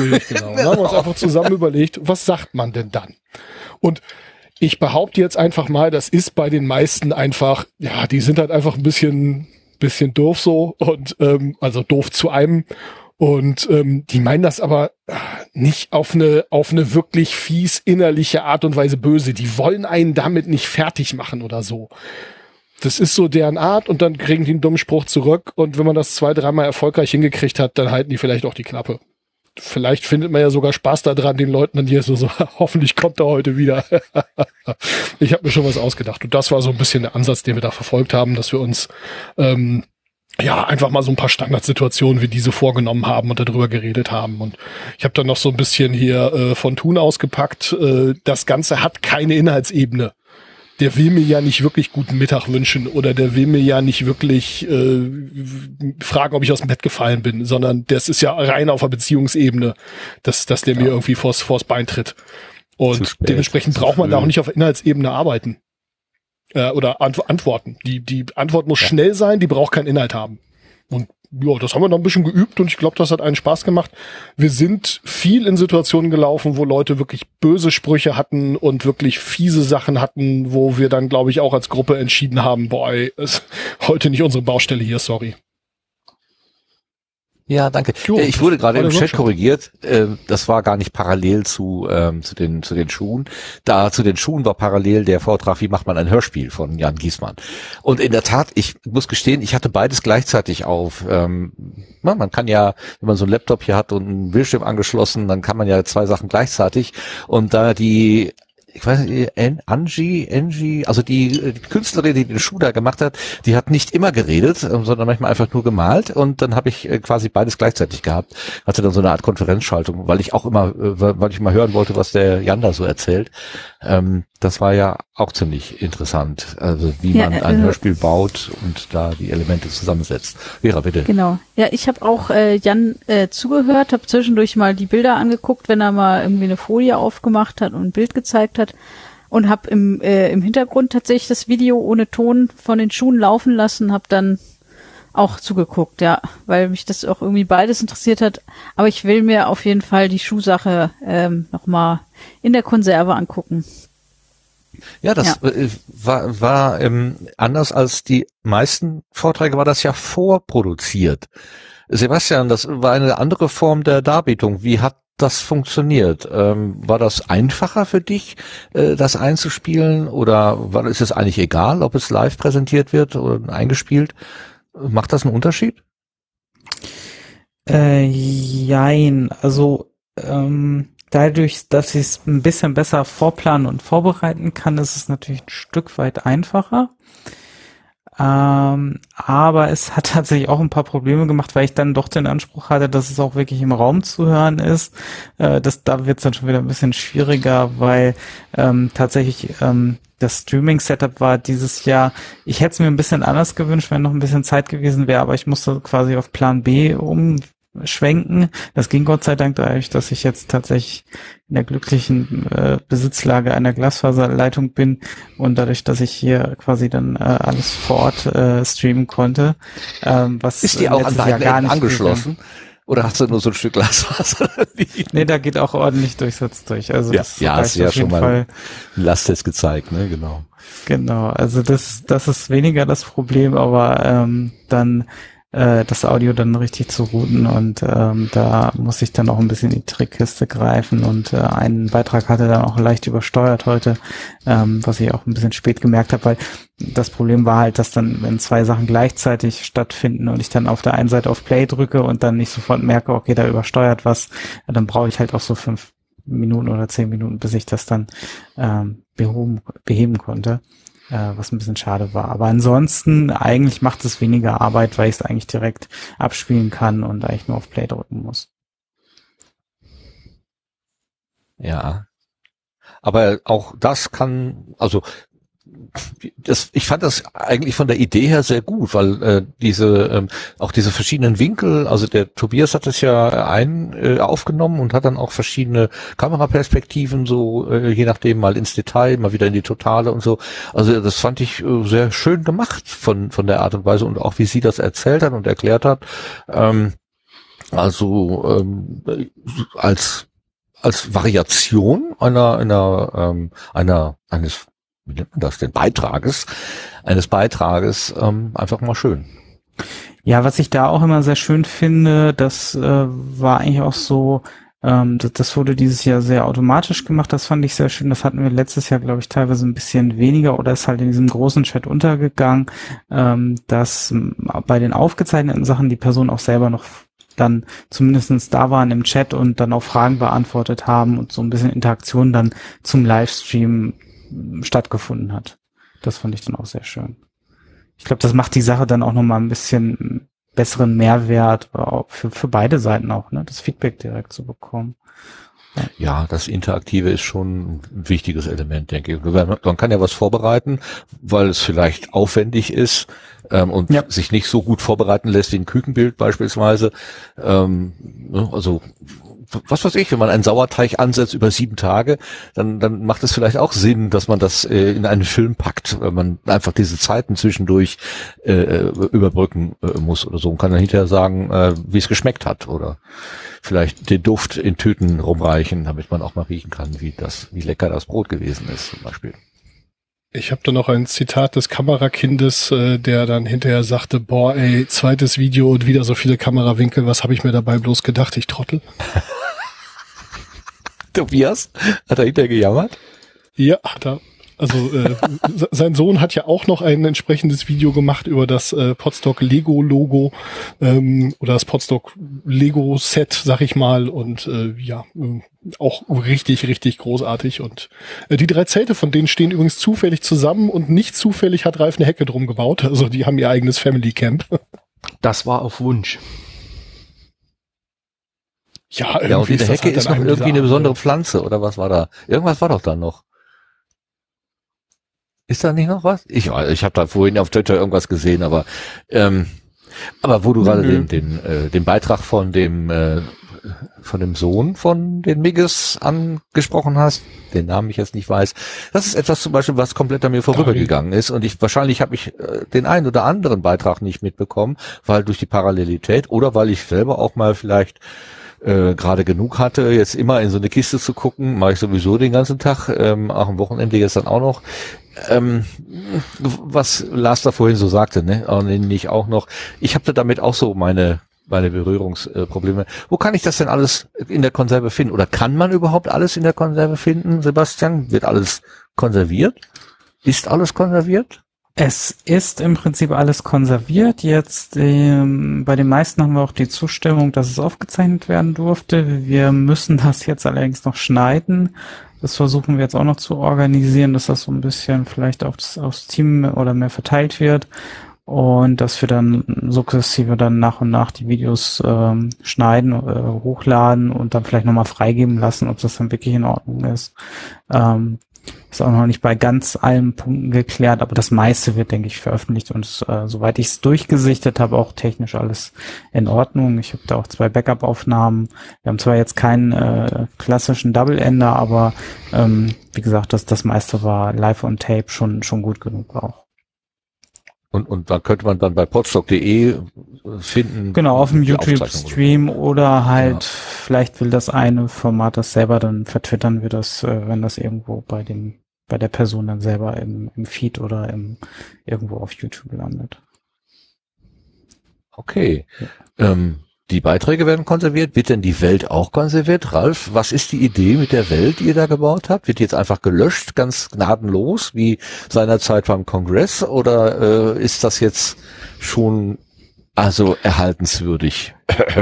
richtig, genau. Dann haben wir uns einfach zusammen überlegt, was sagt man denn dann? Und ich behaupte jetzt einfach mal, das ist bei den meisten einfach, ja, die sind halt einfach ein bisschen, bisschen doof so und ähm, also doof zu einem. Und ähm, die meinen das aber ah, nicht auf eine, auf eine wirklich fies innerliche Art und Weise böse. Die wollen einen damit nicht fertig machen oder so. Das ist so deren Art und dann kriegen die einen dummen Spruch zurück und wenn man das zwei, dreimal erfolgreich hingekriegt hat, dann halten die vielleicht auch die Klappe. Vielleicht findet man ja sogar Spaß daran, den Leuten dann hier so, so hoffentlich kommt er heute wieder. ich habe mir schon was ausgedacht und das war so ein bisschen der Ansatz, den wir da verfolgt haben, dass wir uns ähm, ja, einfach mal so ein paar Standardsituationen wie diese vorgenommen haben und darüber geredet haben. Und ich habe dann noch so ein bisschen hier äh, von Thun ausgepackt. Äh, das Ganze hat keine Inhaltsebene. Der will mir ja nicht wirklich guten Mittag wünschen oder der will mir ja nicht wirklich äh, fragen, ob ich aus dem Bett gefallen bin, sondern das ist ja rein auf der Beziehungsebene, dass, dass der mir irgendwie vors, vors Bein tritt. Und dementsprechend braucht man da auch nicht auf Inhaltsebene arbeiten äh, oder ant antworten. Die, die Antwort muss schnell sein, die braucht keinen Inhalt haben. Und ja, das haben wir noch ein bisschen geübt und ich glaube, das hat einen Spaß gemacht. Wir sind viel in Situationen gelaufen, wo Leute wirklich böse Sprüche hatten und wirklich fiese Sachen hatten, wo wir dann, glaube ich, auch als Gruppe entschieden haben, boah, ey, ist heute nicht unsere Baustelle hier, sorry. Ja, danke. Jo, Äh, ich wurde gerade im Chat korrigiert. Äh, Das war gar nicht parallel zu, ähm, zu, den, zu den Schuhen. Da zu den Schuhen war parallel der Vortrag, wie macht man ein Hörspiel von Jan Giesmann. Und in der Tat, ich muss gestehen, ich hatte beides gleichzeitig auf. Ähm, man kann ja, wenn man so einen Laptop hier hat und einen Bildschirm angeschlossen, dann kann man ja zwei Sachen gleichzeitig. Und da die ich weiß nicht, An- Angie, Angie, also die, äh, die Künstlerin, die den Schuh da gemacht hat, die hat nicht immer geredet, ähm, sondern manchmal einfach nur gemalt und dann habe ich äh, quasi beides gleichzeitig gehabt. Hatte dann so eine Art Konferenzschaltung, weil ich auch immer, äh, weil ich mal hören wollte, was der Jan da so erzählt. Ähm, das war ja auch ziemlich interessant, also wie Ja, man ein äh, Hörspiel baut und da die Elemente zusammensetzt. Vera, bitte. Genau. Ja, ich habe auch äh, Jan äh, zugehört, habe zwischendurch mal die Bilder angeguckt, wenn er mal irgendwie eine Folie aufgemacht hat und ein Bild gezeigt hat und habe im, äh, im Hintergrund tatsächlich das Video ohne Ton von den Schuhen laufen lassen, habe dann auch zugeguckt, ja, weil mich das auch irgendwie beides interessiert hat. Aber ich will mir auf jeden Fall die Schuhsache ähm, nochmal in der Konserve angucken. Ja, das äh, war, war ähm, anders als die meisten Vorträge, war das ja vorproduziert. Sebastian, das war eine andere Form der Darbietung. Wie hat das funktioniert? Ähm, war das einfacher für dich, äh, das einzuspielen oder war, ist es eigentlich egal, ob es live präsentiert wird oder eingespielt? Macht das einen Unterschied? Äh, jein, also ähm, dadurch, dass ich es ein bisschen besser vorplanen und vorbereiten kann, ist es natürlich ein Stück weit einfacher. Ähm, aber es hat tatsächlich auch ein paar Probleme gemacht, weil ich dann doch den Anspruch hatte, dass es auch wirklich im Raum zu hören ist. Äh, das, da wird es dann schon wieder ein bisschen schwieriger, weil ähm, tatsächlich ähm, das Streaming-Setup war dieses Jahr, ich hätte es mir ein bisschen anders gewünscht, wenn noch ein bisschen Zeit gewesen wäre, aber ich musste quasi auf Plan B um schwenken. Das ging Gott sei Dank dadurch, dass ich jetzt tatsächlich in der glücklichen äh, Besitzlage einer Glasfaserleitung bin und dadurch, dass ich hier quasi dann äh, alles vor Ort äh, streamen konnte. Ähm, was Ist die auch an beiden gar nicht angeschlossen? Oder hast du nur so ein Stück Glasfaser? Nee, da geht auch ordentlich Durchsatz durch. Also ja, das ja hast ja schon mal einen Lasttest gezeigt, ne? Genau. Genau, also das, das ist weniger das Problem, aber ähm, dann äh, das Audio dann richtig zu routen und ähm, da muss ich dann auch ein bisschen in die Trickkiste greifen und äh, einen Beitrag hatte dann auch leicht übersteuert heute, ähm, was ich auch ein bisschen spät gemerkt habe, weil das Problem war halt, dass dann, wenn zwei Sachen gleichzeitig stattfinden und ich dann auf der einen Seite auf Play drücke und dann nicht sofort merke, okay, da übersteuert was, dann brauche ich halt auch so fünf Minuten oder zehn Minuten, bis ich das dann ähm, behoben, beheben konnte, was ein bisschen schade war. Aber ansonsten eigentlich macht es weniger Arbeit, weil ich es eigentlich direkt abspielen kann und eigentlich nur auf Play drücken muss. Ja. Aber auch das kann, also das, ich fand das eigentlich von der Idee her sehr gut, weil äh, diese ähm, auch diese verschiedenen Winkel, also der Tobias hat es ja ein äh, aufgenommen und hat dann auch verschiedene Kameraperspektiven so äh, je nachdem mal ins Detail, mal wieder in die Totale und so. Also das fand ich äh, sehr schön gemacht von von der Art und Weise und auch wie sie das erzählt hat und erklärt hat. Ähm, also ähm, als als Variation einer einer ähm, einer eines wie nennt man das denn, Beitrages, eines Beitrages, ähm, einfach mal schön. Ja, was ich da auch immer sehr schön finde, das äh, war eigentlich auch so, ähm, das, das wurde dieses Jahr sehr automatisch gemacht, das fand ich sehr schön. Das hatten wir letztes Jahr, glaube ich, teilweise ein bisschen weniger oder ist halt in diesem großen Chat untergegangen, ähm, dass bei den aufgezeichneten Sachen die Person auch selber noch dann zumindestens da waren im Chat und dann auch Fragen beantwortet haben und so ein bisschen Interaktion dann zum Livestream stattgefunden hat. Das fand ich dann auch sehr schön. Ich glaube, das macht die Sache dann auch nochmal ein bisschen besseren Mehrwert für, für beide Seiten auch, ne? Das Feedback direkt zu bekommen. Ja, das Interaktive ist schon ein wichtiges Element, denke ich. Man kann ja was vorbereiten, weil es vielleicht aufwendig ist ähm, und ja. sich nicht so gut vorbereiten lässt wie ein Kükenbild beispielsweise. Ähm, ne, also was weiß ich, wenn man einen Sauerteig ansetzt über sieben Tage, dann, dann macht es vielleicht auch Sinn, dass man das äh, in einen Film packt, weil man einfach diese Zeiten zwischendurch äh, überbrücken äh, muss oder so und kann dann hinterher sagen, äh, wie es geschmeckt hat oder vielleicht den Duft in Tüten rumreichen, damit man auch mal riechen kann, wie das, wie lecker das Brot gewesen ist zum Beispiel. Ich habe da noch ein Zitat des Kamerakindes, äh, der dann hinterher sagte, boah, ey, zweites Video und wieder so viele Kamerawinkel, was habe ich mir dabei bloß gedacht, ich Trottel. Tobias? Hat er hinterher gejammert? Ja, hat er. Also äh, sein Sohn hat ja auch noch ein entsprechendes Video gemacht über das äh, Podstock Lego Logo ähm, oder das Podstock Lego Set, sag ich mal, und äh, ja äh, auch richtig richtig großartig. Und äh, die drei Zelte von denen stehen übrigens zufällig zusammen und nicht zufällig hat Ralf eine Hecke drum gebaut. Also die haben ihr eigenes Family Camp. Das war auf Wunsch. Ja, irgendwie ja, und in der Hecke ist, ist noch irgendwie eine besondere Pflanze oder was war da? Irgendwas war doch da noch. Ist da nicht noch was? Ich, ich habe da vorhin auf Twitter irgendwas gesehen, aber ähm, aber wo du gerade den den äh, den Beitrag von dem äh, von dem Sohn von den Migges angesprochen hast, den Namen ich jetzt nicht weiß, das ist etwas zum Beispiel, was komplett an mir vorübergegangen ist und ich wahrscheinlich habe ich äh, den einen oder anderen Beitrag nicht mitbekommen, weil durch die Parallelität oder weil ich selber auch mal vielleicht äh, gerade genug hatte, jetzt immer in so eine Kiste zu gucken, mache ich sowieso den ganzen Tag, ähm, auch am Wochenende jetzt dann auch noch. Ähm, was Lars da vorhin so sagte, ne, und nicht auch noch, ich habe damit auch so meine meine Berührungsprobleme. Wo kann ich das denn alles in der Konserve finden? Oder kann man überhaupt alles in der Konserve finden, Sebastian? Wird alles konserviert? Ist alles konserviert? Es ist im Prinzip alles konserviert. Jetzt ähm, bei den meisten haben wir auch die Zustimmung, dass es aufgezeichnet werden durfte. Wir müssen das jetzt allerdings noch schneiden. Das versuchen wir jetzt auch noch zu organisieren, dass das so ein bisschen vielleicht aufs, aufs Team oder mehr verteilt wird und dass wir dann sukzessive dann nach und nach die Videos ähm, schneiden, äh, hochladen und dann vielleicht nochmal freigeben lassen, ob das dann wirklich in Ordnung ist. Ähm, ist auch noch nicht bei ganz allen Punkten geklärt, aber das meiste wird, denke ich, veröffentlicht und äh, soweit ich es durchgesichtet habe, auch technisch alles in Ordnung. Ich habe da auch zwei Backup-Aufnahmen. Wir haben zwar jetzt keinen äh, klassischen Double-Ender, aber ähm, wie gesagt, das, das meiste war live on tape schon, schon gut genug auch. Und, und da könnte man dann bei podstock.de finden. Genau, auf dem YouTube-Stream oder halt, ja. vielleicht will das eine Format das selber, dann vertwittern wir das, äh, wenn das irgendwo bei dem, bei der Person dann selber im, im Feed oder im, irgendwo auf YouTube landet. Okay. Ja. Ähm, die Beiträge werden konserviert. Wird denn die Welt auch konserviert? Ralf, was ist die Idee mit der Welt, die ihr da gebaut habt? Wird die jetzt einfach gelöscht, ganz gnadenlos, wie seinerzeit beim Kongress? Oder äh, ist das jetzt schon also erhaltenswürdig?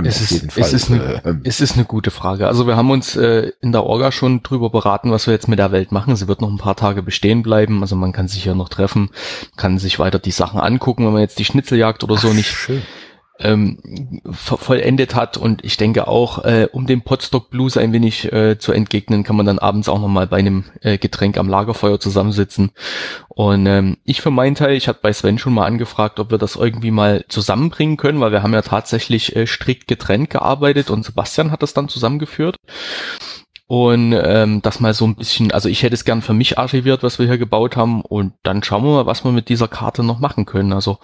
es, ist, es, ist eine, ähm. es ist eine gute Frage. Also wir haben uns äh, in der Orga schon drüber beraten, was wir jetzt mit der Welt machen. Sie wird noch ein paar Tage bestehen bleiben. Also man kann sich ja noch treffen, kann sich weiter die Sachen angucken, wenn man jetzt die Schnitzeljagd oder so Ach, nicht schön ähm, vollendet hat. Und ich denke auch, äh, um dem Potstock Blues ein wenig äh, zu entgegnen, kann man dann abends auch nochmal bei einem äh, Getränk am Lagerfeuer zusammensitzen. Und ähm, ich für meinen Teil, ich hatte bei Sven schon mal angefragt, ob wir das irgendwie mal zusammenbringen können, weil wir haben ja tatsächlich äh, strikt getrennt gearbeitet und Sebastian hat das dann zusammengeführt und ähm, das mal so ein bisschen, also ich hätte es gern für mich archiviert, was wir hier gebaut haben und dann schauen wir mal, was wir mit dieser Karte noch machen können. Also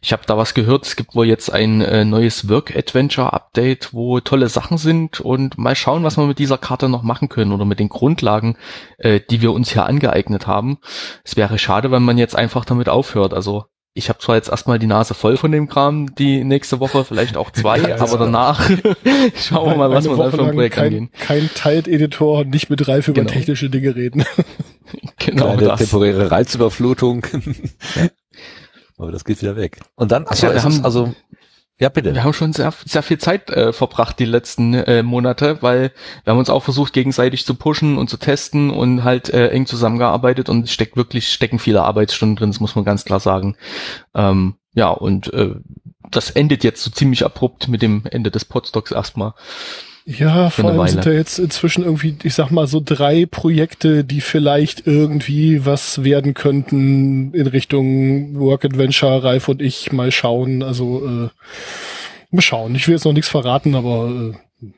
ich habe da was gehört, es gibt wohl jetzt ein äh, neues Work-Adventure-Update, wo tolle Sachen sind und mal schauen, was wir mit dieser Karte noch machen können oder mit den Grundlagen, äh, die wir uns hier angeeignet haben. Es wäre schade, wenn man jetzt einfach damit aufhört. Also ich habe zwar jetzt erstmal die Nase voll von dem Kram, die nächste Woche vielleicht auch zwei, ja, also aber danach schauen wir mal, was wir da für ein Projekt kein, angehen. Kein Tide-Editor, nicht mit Ralf über genau. technische Dinge reden. genau Kleine das. temporäre Reizüberflutung. aber das geht wieder weg. Und dann, achso, ja, wir haben, also ja, bitte. Wir haben schon sehr, sehr viel Zeit äh, verbracht die letzten äh, Monate, weil wir haben uns auch versucht, gegenseitig zu pushen und zu testen und halt äh, eng zusammengearbeitet und steckt wirklich, stecken viele Arbeitsstunden drin, das muss man ganz klar sagen. Ähm, ja, und äh, das endet jetzt so ziemlich abrupt mit dem Ende des Podstocks erstmal. Ja, vor allem sind da jetzt inzwischen irgendwie, ich sag mal, so drei Projekte, die vielleicht irgendwie was werden könnten in Richtung Work Adventure, Ralf und ich mal schauen. Also äh, mal schauen. Ich will jetzt noch nichts verraten, aber äh,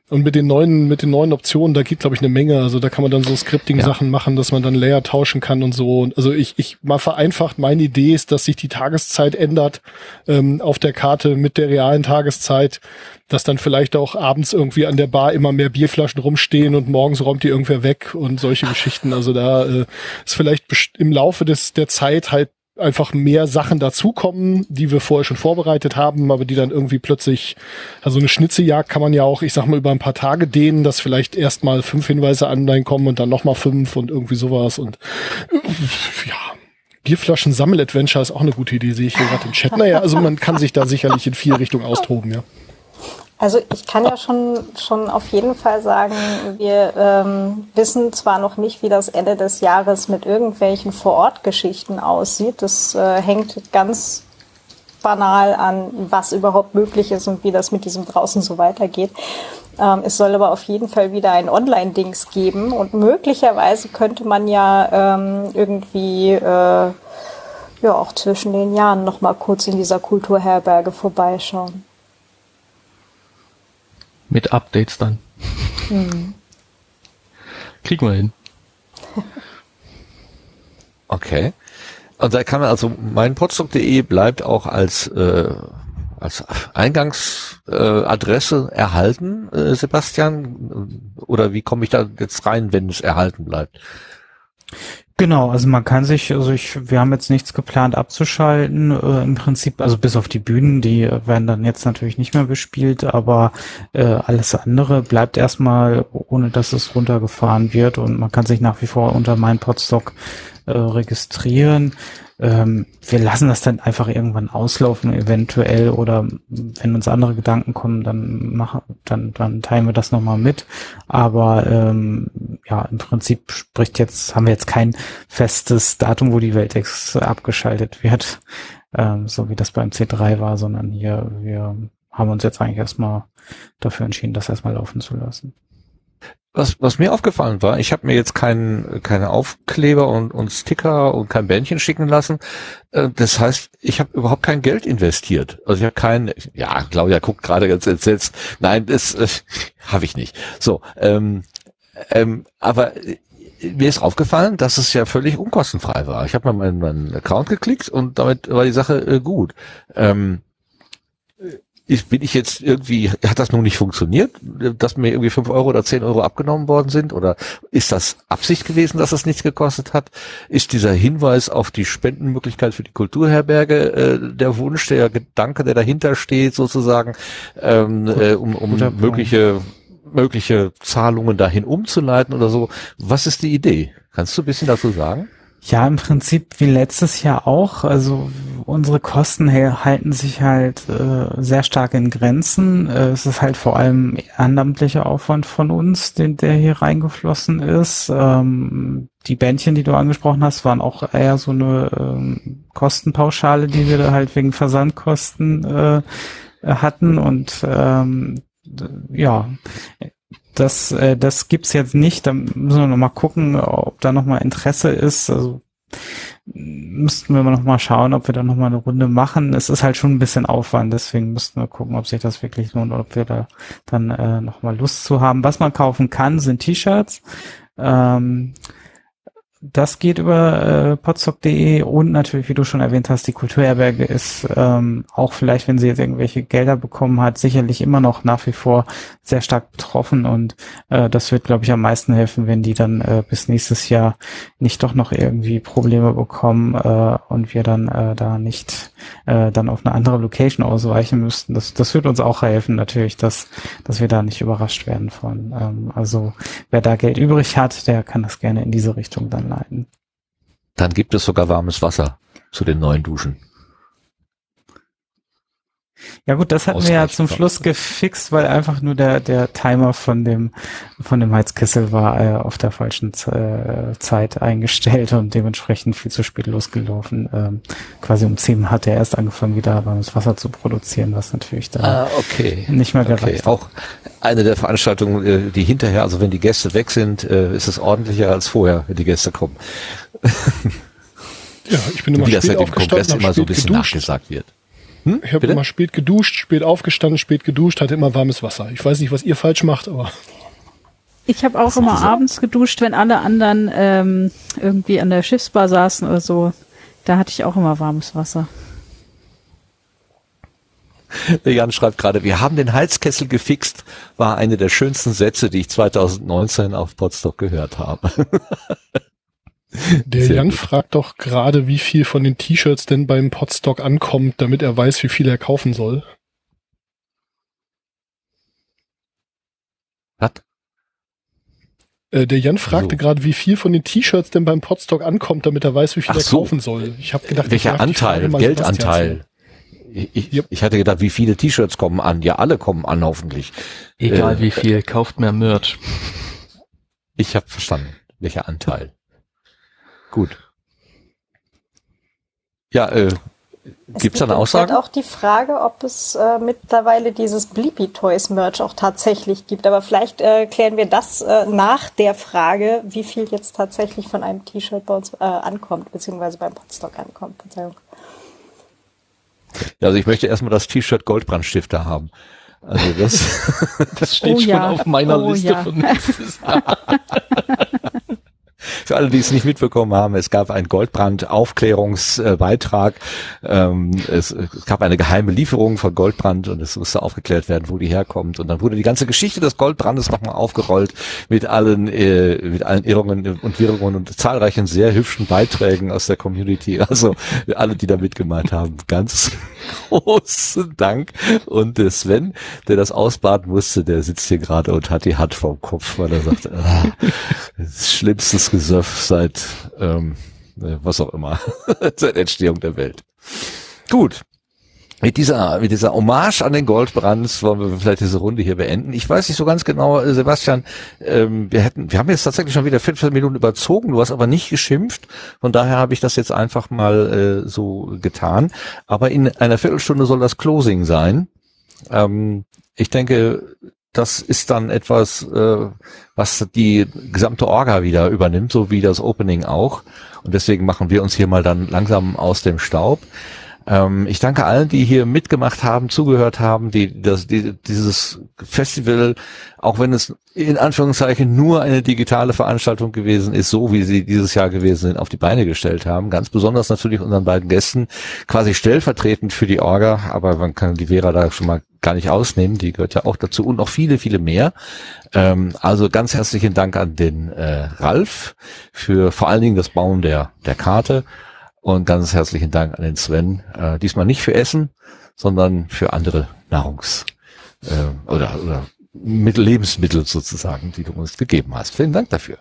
und mit den neuen, mit den neuen Optionen, da geht, glaube ich, eine Menge. Also da kann man dann so Scripting-Sachen ja. machen, dass man dann Layer tauschen kann und so. Also ich, ich mal vereinfacht, meine Idee ist, dass sich die Tageszeit ändert ähm, auf der Karte mit der realen Tageszeit, dass dann vielleicht auch abends irgendwie an der Bar immer mehr Bierflaschen rumstehen und morgens räumt die irgendwer weg und solche Geschichten. Also da äh, ist vielleicht im Laufe des der Zeit halt einfach mehr Sachen dazukommen, die wir vorher schon vorbereitet haben, aber die dann irgendwie plötzlich, also eine Schnitzejagd kann man ja auch, ich sag mal, über ein paar Tage dehnen, dass vielleicht erstmal fünf Hinweise online kommen und dann nochmal fünf und irgendwie sowas und ja. Bierflaschen Sammeladventure ist auch eine gute Idee, sehe ich hier gerade im Chat. Naja, also man kann sich da sicherlich in vier Richtungen austoben, ja. Also ich kann ja schon, schon auf jeden Fall sagen, wir ähm, wissen zwar noch nicht, wie das Ende des Jahres mit irgendwelchen Vorortgeschichten aussieht. Das äh, hängt ganz banal an, was überhaupt möglich ist und wie das mit diesem draußen so weitergeht. Ähm, es soll aber auf jeden Fall wieder ein Online-Dings geben und möglicherweise könnte man ja ähm, irgendwie äh, ja auch zwischen den Jahren noch mal kurz in dieser Kulturherberge vorbeischauen. Mit Updates dann. Mhm. Kriegen wir hin. Okay. Und da kann man also mein Podstock.de bleibt auch als äh, als Eingangsadresse äh, erhalten, äh, Sebastian? Oder wie komme ich da jetzt rein, wenn es erhalten bleibt? Genau, also man kann sich, also ich, wir haben jetzt nichts geplant abzuschalten, äh, im Prinzip, also bis auf die Bühnen, die werden dann jetzt natürlich nicht mehr bespielt, aber äh, alles andere bleibt erstmal, ohne dass es runtergefahren wird und man kann sich nach wie vor unter mein Podstock äh, registrieren. Ähm, wir lassen das dann einfach irgendwann auslaufen, eventuell, oder wenn uns andere Gedanken kommen, dann machen, dann, dann teilen wir das nochmal mit. Aber ähm, ja, im Prinzip spricht jetzt, haben wir jetzt kein festes Datum, wo die Weltex abgeschaltet wird, ähm, so wie das beim C3 war, sondern hier, wir haben uns jetzt eigentlich erstmal dafür entschieden, das erstmal laufen zu lassen. Was, was mir aufgefallen war, ich habe mir jetzt keinen keine Aufkleber und, und Sticker und kein Bändchen schicken lassen. Äh, Das heißt, ich habe überhaupt kein Geld investiert. Also ich habe kein, ja, Claudia guckt gerade ganz entsetzt. Nein, das äh, habe ich nicht. So, ähm, ähm, aber äh, mir ist aufgefallen, dass es ja völlig unkostenfrei war. Ich habe mal meinen, meinen Account geklickt und damit war die Sache äh, gut. Ähm, ist, bin ich jetzt irgendwie, hat das nun nicht funktioniert, dass mir irgendwie fünf Euro oder zehn Euro abgenommen worden sind? Oder ist das Absicht gewesen, dass es nichts gekostet hat? Ist dieser Hinweis auf die Spendenmöglichkeit für die Kulturherberge äh, der Wunsch, der Gedanke, der dahinter steht, sozusagen, ähm, äh, um, um mögliche mögliche Zahlungen dahin umzuleiten oder so. Was ist die Idee? Kannst du ein bisschen dazu sagen? Ja, im Prinzip wie letztes Jahr auch. Also unsere Kosten halten sich halt äh, sehr stark in Grenzen. Äh, es ist halt vor allem ehrenamtlicher Aufwand von uns, den, der hier reingeflossen ist. Ähm, die Bändchen, die du angesprochen hast, waren auch eher so eine ähm, Kostenpauschale, die wir da halt wegen Versandkosten äh, hatten. Und ähm, ja, das, äh, das gibt's jetzt nicht. Da müssen wir noch mal gucken, ob da noch mal Interesse ist. Also müssten wir noch mal schauen, ob wir da noch mal eine Runde machen. Es ist halt schon ein bisschen Aufwand, deswegen müssten wir gucken, ob sich das wirklich lohnt ob wir da dann äh, noch Lust zu haben. Was man kaufen kann, sind T-Shirts. Ähm, das geht über äh, podstock.de und natürlich, wie du schon erwähnt hast, die Kulturherberge ist ähm, auch vielleicht, wenn sie jetzt irgendwelche Gelder bekommen hat, sicherlich immer noch nach wie vor sehr stark betroffen und äh, das wird, glaube ich, am meisten helfen, wenn die dann äh, bis nächstes Jahr nicht doch noch irgendwie Probleme bekommen äh, und wir dann äh, da nicht äh, dann auf eine andere Location ausweichen müssten. Das, das wird uns auch helfen, natürlich, dass, dass wir da nicht überrascht werden von. Ähm, also wer da Geld übrig hat, der kann das gerne in diese Richtung dann leiten. Dann gibt es sogar warmes Wasser zu den neuen Duschen. Ja gut, das hatten wir ja zum Schluss gefixt, weil einfach nur der der Timer von dem von dem Heizkessel war äh, auf der falschen Z äh, Zeit eingestellt und dementsprechend viel zu spät losgelaufen. Ähm, quasi um 10 hat er erst angefangen, wieder warmes Wasser zu produzieren, was natürlich da okay. nicht mehr Okay, gereicht hat. auch eine der Veranstaltungen, äh, die hinterher, also wenn die Gäste weg sind, äh, ist es ordentlicher als vorher, wenn die Gäste kommen. Ja, ich bin immer Wie das seit dem Kongress immer so ein bisschen geduscht. nachgesagt wird. Hm? Ich habe immer spät geduscht, spät aufgestanden, spät geduscht, hatte immer warmes Wasser. Ich weiß nicht, was ihr falsch macht, aber Ich habe auch immer abends geduscht, wenn alle anderen ähm, irgendwie an der Schiffsbar saßen oder so. Da hatte ich auch immer warmes Wasser. Der Jan schreibt gerade, wir haben den Heizkessel gefixt, war eine der schönsten Sätze, die ich 2019 auf Potsdok gehört habe. der Sehr Jan gut. fragt doch gerade, wie viel von den T-Shirts denn beim Podstock ankommt, damit er weiß, wie viel er kaufen soll. Was? Äh, der Jan fragte So. gerade, wie viel von den T-Shirts denn beim Podstock ankommt, damit er weiß, wie viel Ach er so. kaufen soll. Ich habe gedacht, ich Welcher Anteil? Geldanteil? Ich, Yep. ich hatte gedacht, wie viele T-Shirts kommen an? Ja, alle kommen an, hoffentlich. Egal Äh, wie viel, kauft mehr Merch. Ich habe verstanden. Welcher Anteil? Gut. Ja, äh, Es gibt's da eine gibt Aussage? auch die Frage, ob es äh, mittlerweile dieses Bleepy Toys Merch auch tatsächlich gibt. Aber vielleicht äh, klären wir das äh, nach der Frage, wie viel jetzt tatsächlich von einem T-Shirt bei uns äh, ankommt, beziehungsweise beim Podstock ankommt. Verzeihung. Ja, also ich möchte erstmal das T-Shirt Goldbrandstifter haben. Also das, Das steht Oh schon ja. auf meiner Oh Liste ja. für nächstes Jahr. Für alle, die es nicht mitbekommen haben, es gab einen Goldbrand-Aufklärungsbeitrag. Ähm, es, es gab eine geheime Lieferung von Goldbrand und es musste aufgeklärt werden, wo die herkommt. Und dann wurde die ganze Geschichte des Goldbrandes nochmal aufgerollt mit allen, äh, mit allen Irrungen und Wirrungen und zahlreichen sehr hübschen Beiträgen aus der Community. Also alle, die da mitgemacht haben, ganz großen Dank. Und der Sven, der das ausbaden musste, der sitzt hier gerade und hat die Hand vorm Kopf, weil er sagt, ah, das schlimmstes Gesöff seit ähm, äh, was auch immer, seit Entstehung der Welt. Gut. Mit dieser, mit dieser Hommage an den Goldbrand wollen wir vielleicht diese Runde hier beenden. Ich weiß nicht so ganz genau, äh, Sebastian, ähm, wir hätten, wir haben jetzt tatsächlich schon wieder 15 Minuten überzogen, du hast aber nicht geschimpft, von daher habe ich das jetzt einfach mal äh, so getan. Aber in einer Viertelstunde soll das Closing sein. Ähm, ich denke, das ist dann etwas, äh, was die gesamte Orga wieder übernimmt, so wie das Opening auch. Und deswegen machen wir uns hier mal dann langsam aus dem Staub. Ähm, ich danke allen, die hier mitgemacht haben, zugehört haben, die, das, die dieses Festival, auch wenn es in Anführungszeichen nur eine digitale Veranstaltung gewesen ist, so wie sie dieses Jahr gewesen sind, auf die Beine gestellt haben. Ganz besonders natürlich unseren beiden Gästen, quasi stellvertretend für die Orga, aber man kann die Vera da schon mal gar nicht ausnehmen, die gehört ja auch dazu und noch viele, viele mehr. Ähm, also ganz herzlichen Dank an den äh, Ralf für vor allen Dingen das Bauen der, der Karte und ganz herzlichen Dank an den Sven. Äh, diesmal nicht für Essen, sondern für andere Nahrungs- äh, oder, oder Mittel, Lebensmittel sozusagen, die du uns gegeben hast. Vielen Dank dafür.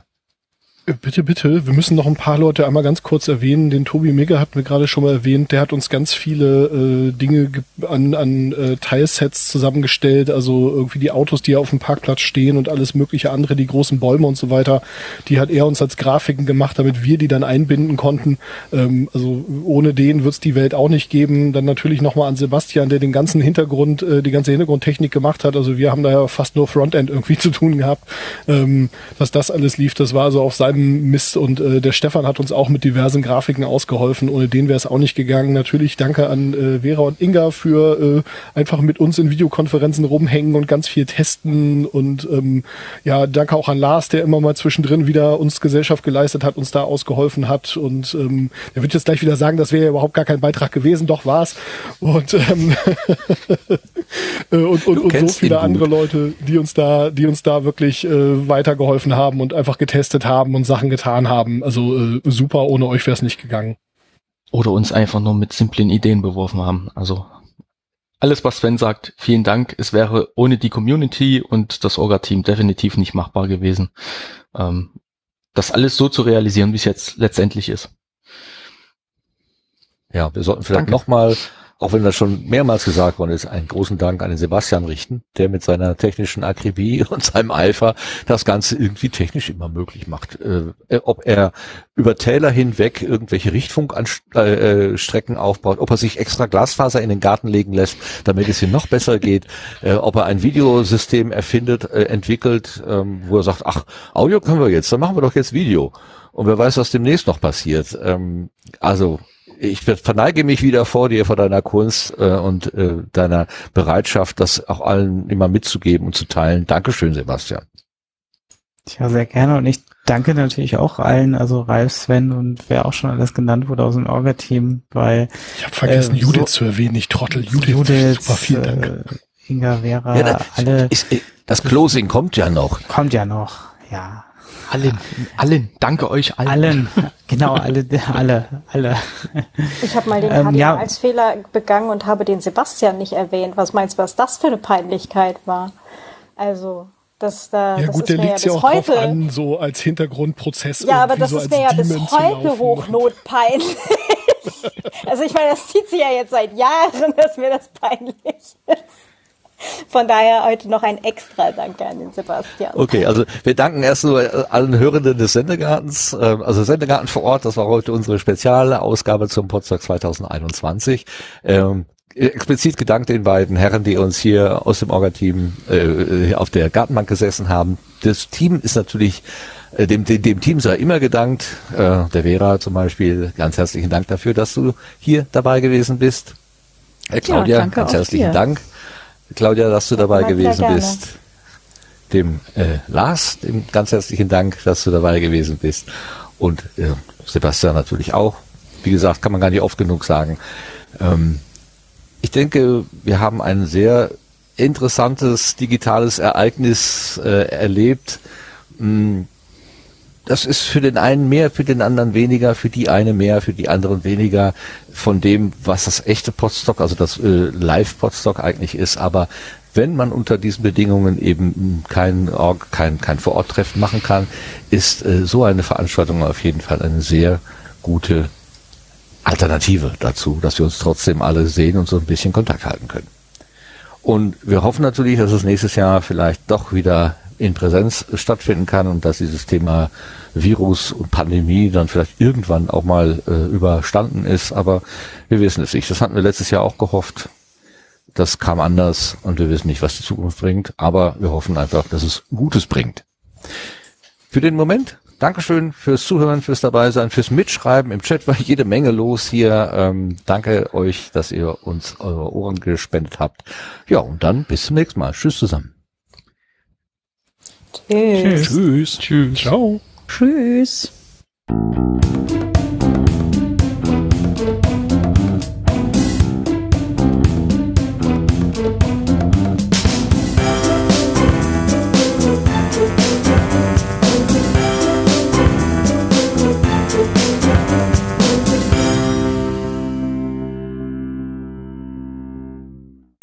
Bitte, bitte. Wir müssen noch ein paar Leute einmal ganz kurz erwähnen. Den Tobi Mega hat mir gerade schon mal erwähnt. Der hat uns ganz viele äh, Dinge an, an äh, Teilsets zusammengestellt. Also irgendwie die Autos, die auf dem Parkplatz stehen und alles mögliche andere, die großen Bäume und so weiter. Die hat er uns als Grafiken gemacht, damit wir die dann einbinden konnten. Ähm, also ohne den wird es die Welt auch nicht geben. Dann natürlich nochmal an Sebastian, der den ganzen Hintergrund, äh, die ganze Hintergrundtechnik gemacht hat. Also wir haben da ja fast nur Frontend irgendwie zu tun gehabt. Ähm, dass das alles lief, das war so auf seinem Mist und äh, der Stefan hat uns auch mit diversen Grafiken ausgeholfen. Ohne den wäre es auch nicht gegangen. Natürlich danke an äh, Vera und Inga für äh, einfach mit uns in Videokonferenzen rumhängen und ganz viel testen und ähm, ja, danke auch an Lars, der immer mal zwischendrin wieder uns Gesellschaft geleistet hat, uns da ausgeholfen hat und ähm, er wird jetzt gleich wieder sagen, das wäre ja überhaupt gar kein Beitrag gewesen, doch war's. Und ähm, äh, und, und, und so viele andere Leute, die uns da, die uns da wirklich äh, weitergeholfen haben und einfach getestet haben und und Sachen getan haben. Also äh, super, ohne euch wäre es nicht gegangen. Oder uns einfach nur mit simplen Ideen beworfen haben. Also alles, was Sven sagt, vielen Dank. Es wäre ohne die Community und das Orga-Team definitiv nicht machbar gewesen, ähm, das alles so zu realisieren, wie es jetzt letztendlich ist. Ja, wir sollten vielleicht nochmal auch wenn das schon mehrmals gesagt worden ist, einen großen Dank an den Sebastian richten, der mit seiner technischen Akribie und seinem Eifer das Ganze irgendwie technisch immer möglich macht. Äh, ob er über Täler hinweg irgendwelche Richtfunkstrecken äh, aufbaut, ob er sich extra Glasfaser in den Garten legen lässt, damit es hier noch besser geht, äh, ob er ein Videosystem erfindet, äh, entwickelt, ähm, wo er sagt, ach, Audio können wir jetzt, dann machen wir doch jetzt Video. Und wer weiß, was demnächst noch passiert. Ähm, also ich verneige mich wieder vor dir, vor deiner Kunst äh, und äh, deiner Bereitschaft, das auch allen immer mitzugeben und zu teilen. Dankeschön, Sebastian. Tja, sehr gerne. Und ich danke natürlich auch allen, also Ralf, Sven und wer auch schon alles genannt wurde aus dem Orga-Team, weil ich habe vergessen, äh, Judith so, zu erwähnen. Ich trottel Judith. Judith super, vielen Dank. Äh, Inga, Vera, ja, das, alle. Ist, das Closing kommt ja noch. Kommt ja noch, ja. Allen, allen, danke euch allen. Allen, genau, alle, alle, alle. Ich habe mal den ähm, ja. als Fehler begangen und habe den Sebastian nicht erwähnt. Was meinst du, was das für eine Peinlichkeit war? Also, das da. Ja das gut, der liegt ja auch heute, drauf an, so als Hintergrundprozess. Ja, aber das so ist mir ja bis heute hochnotpeinlich. also ich meine, das zieht sich ja jetzt seit Jahren, dass mir das peinlich ist. Von daher heute noch ein extra Danke an den Sebastian. Okay, also wir danken erst nur allen Hörenden des Sendegartens, ähm, also Sendegarten vor Ort, das war heute unsere spezielle Ausgabe zum Potsdam 2021. Ähm, explizit gedankt den beiden Herren, die uns hier aus dem Orga-Team äh, auf der Gartenbank gesessen haben. Das Team ist natürlich äh, dem, dem, dem Team sei immer gedankt. Äh, der Vera zum Beispiel, ganz herzlichen Dank dafür, dass du hier dabei gewesen bist. Äh, Claudia, ja, ganz herzlichen dir. Dank. Claudia, dass du dabei gewesen bist. Dem äh, Lars, dem ganz herzlichen Dank, dass du dabei gewesen bist. Und äh, Sebastian natürlich auch. Wie gesagt, kann man gar nicht oft genug sagen. Ähm, ich denke, wir haben ein sehr interessantes digitales Ereignis äh, erlebt. Hm, das ist für den einen mehr, für den anderen weniger, für die eine mehr, für die anderen weniger von dem, was das echte Podstock, also das äh, Live-Podstock eigentlich ist. Aber wenn man unter diesen Bedingungen eben kein, kein, kein Vor-Ort-Treffen machen kann, ist äh, so eine Veranstaltung auf jeden Fall eine sehr gute Alternative dazu, dass wir uns trotzdem alle sehen und so ein bisschen Kontakt halten können. Und wir hoffen natürlich, dass es nächstes Jahr vielleicht doch wieder in Präsenz stattfinden kann und dass dieses Thema Virus und Pandemie dann vielleicht irgendwann auch mal äh, überstanden ist. Aber wir wissen es nicht. Das hatten wir letztes Jahr auch gehofft. das kam anders und wir wissen nicht, was die Zukunft bringt, aber wir hoffen einfach, dass es Gutes bringt. Für den Moment, Dankeschön fürs Zuhören, fürs Dabeisein, fürs Mitschreiben. Im Chat war jede Menge los hier. Ähm, danke euch, dass ihr uns eure Ohren gespendet habt. Ja, und dann bis zum nächsten Mal. Tschüss zusammen. Tschüss. Tschüss. Tschüss. Ciao. Tschüss.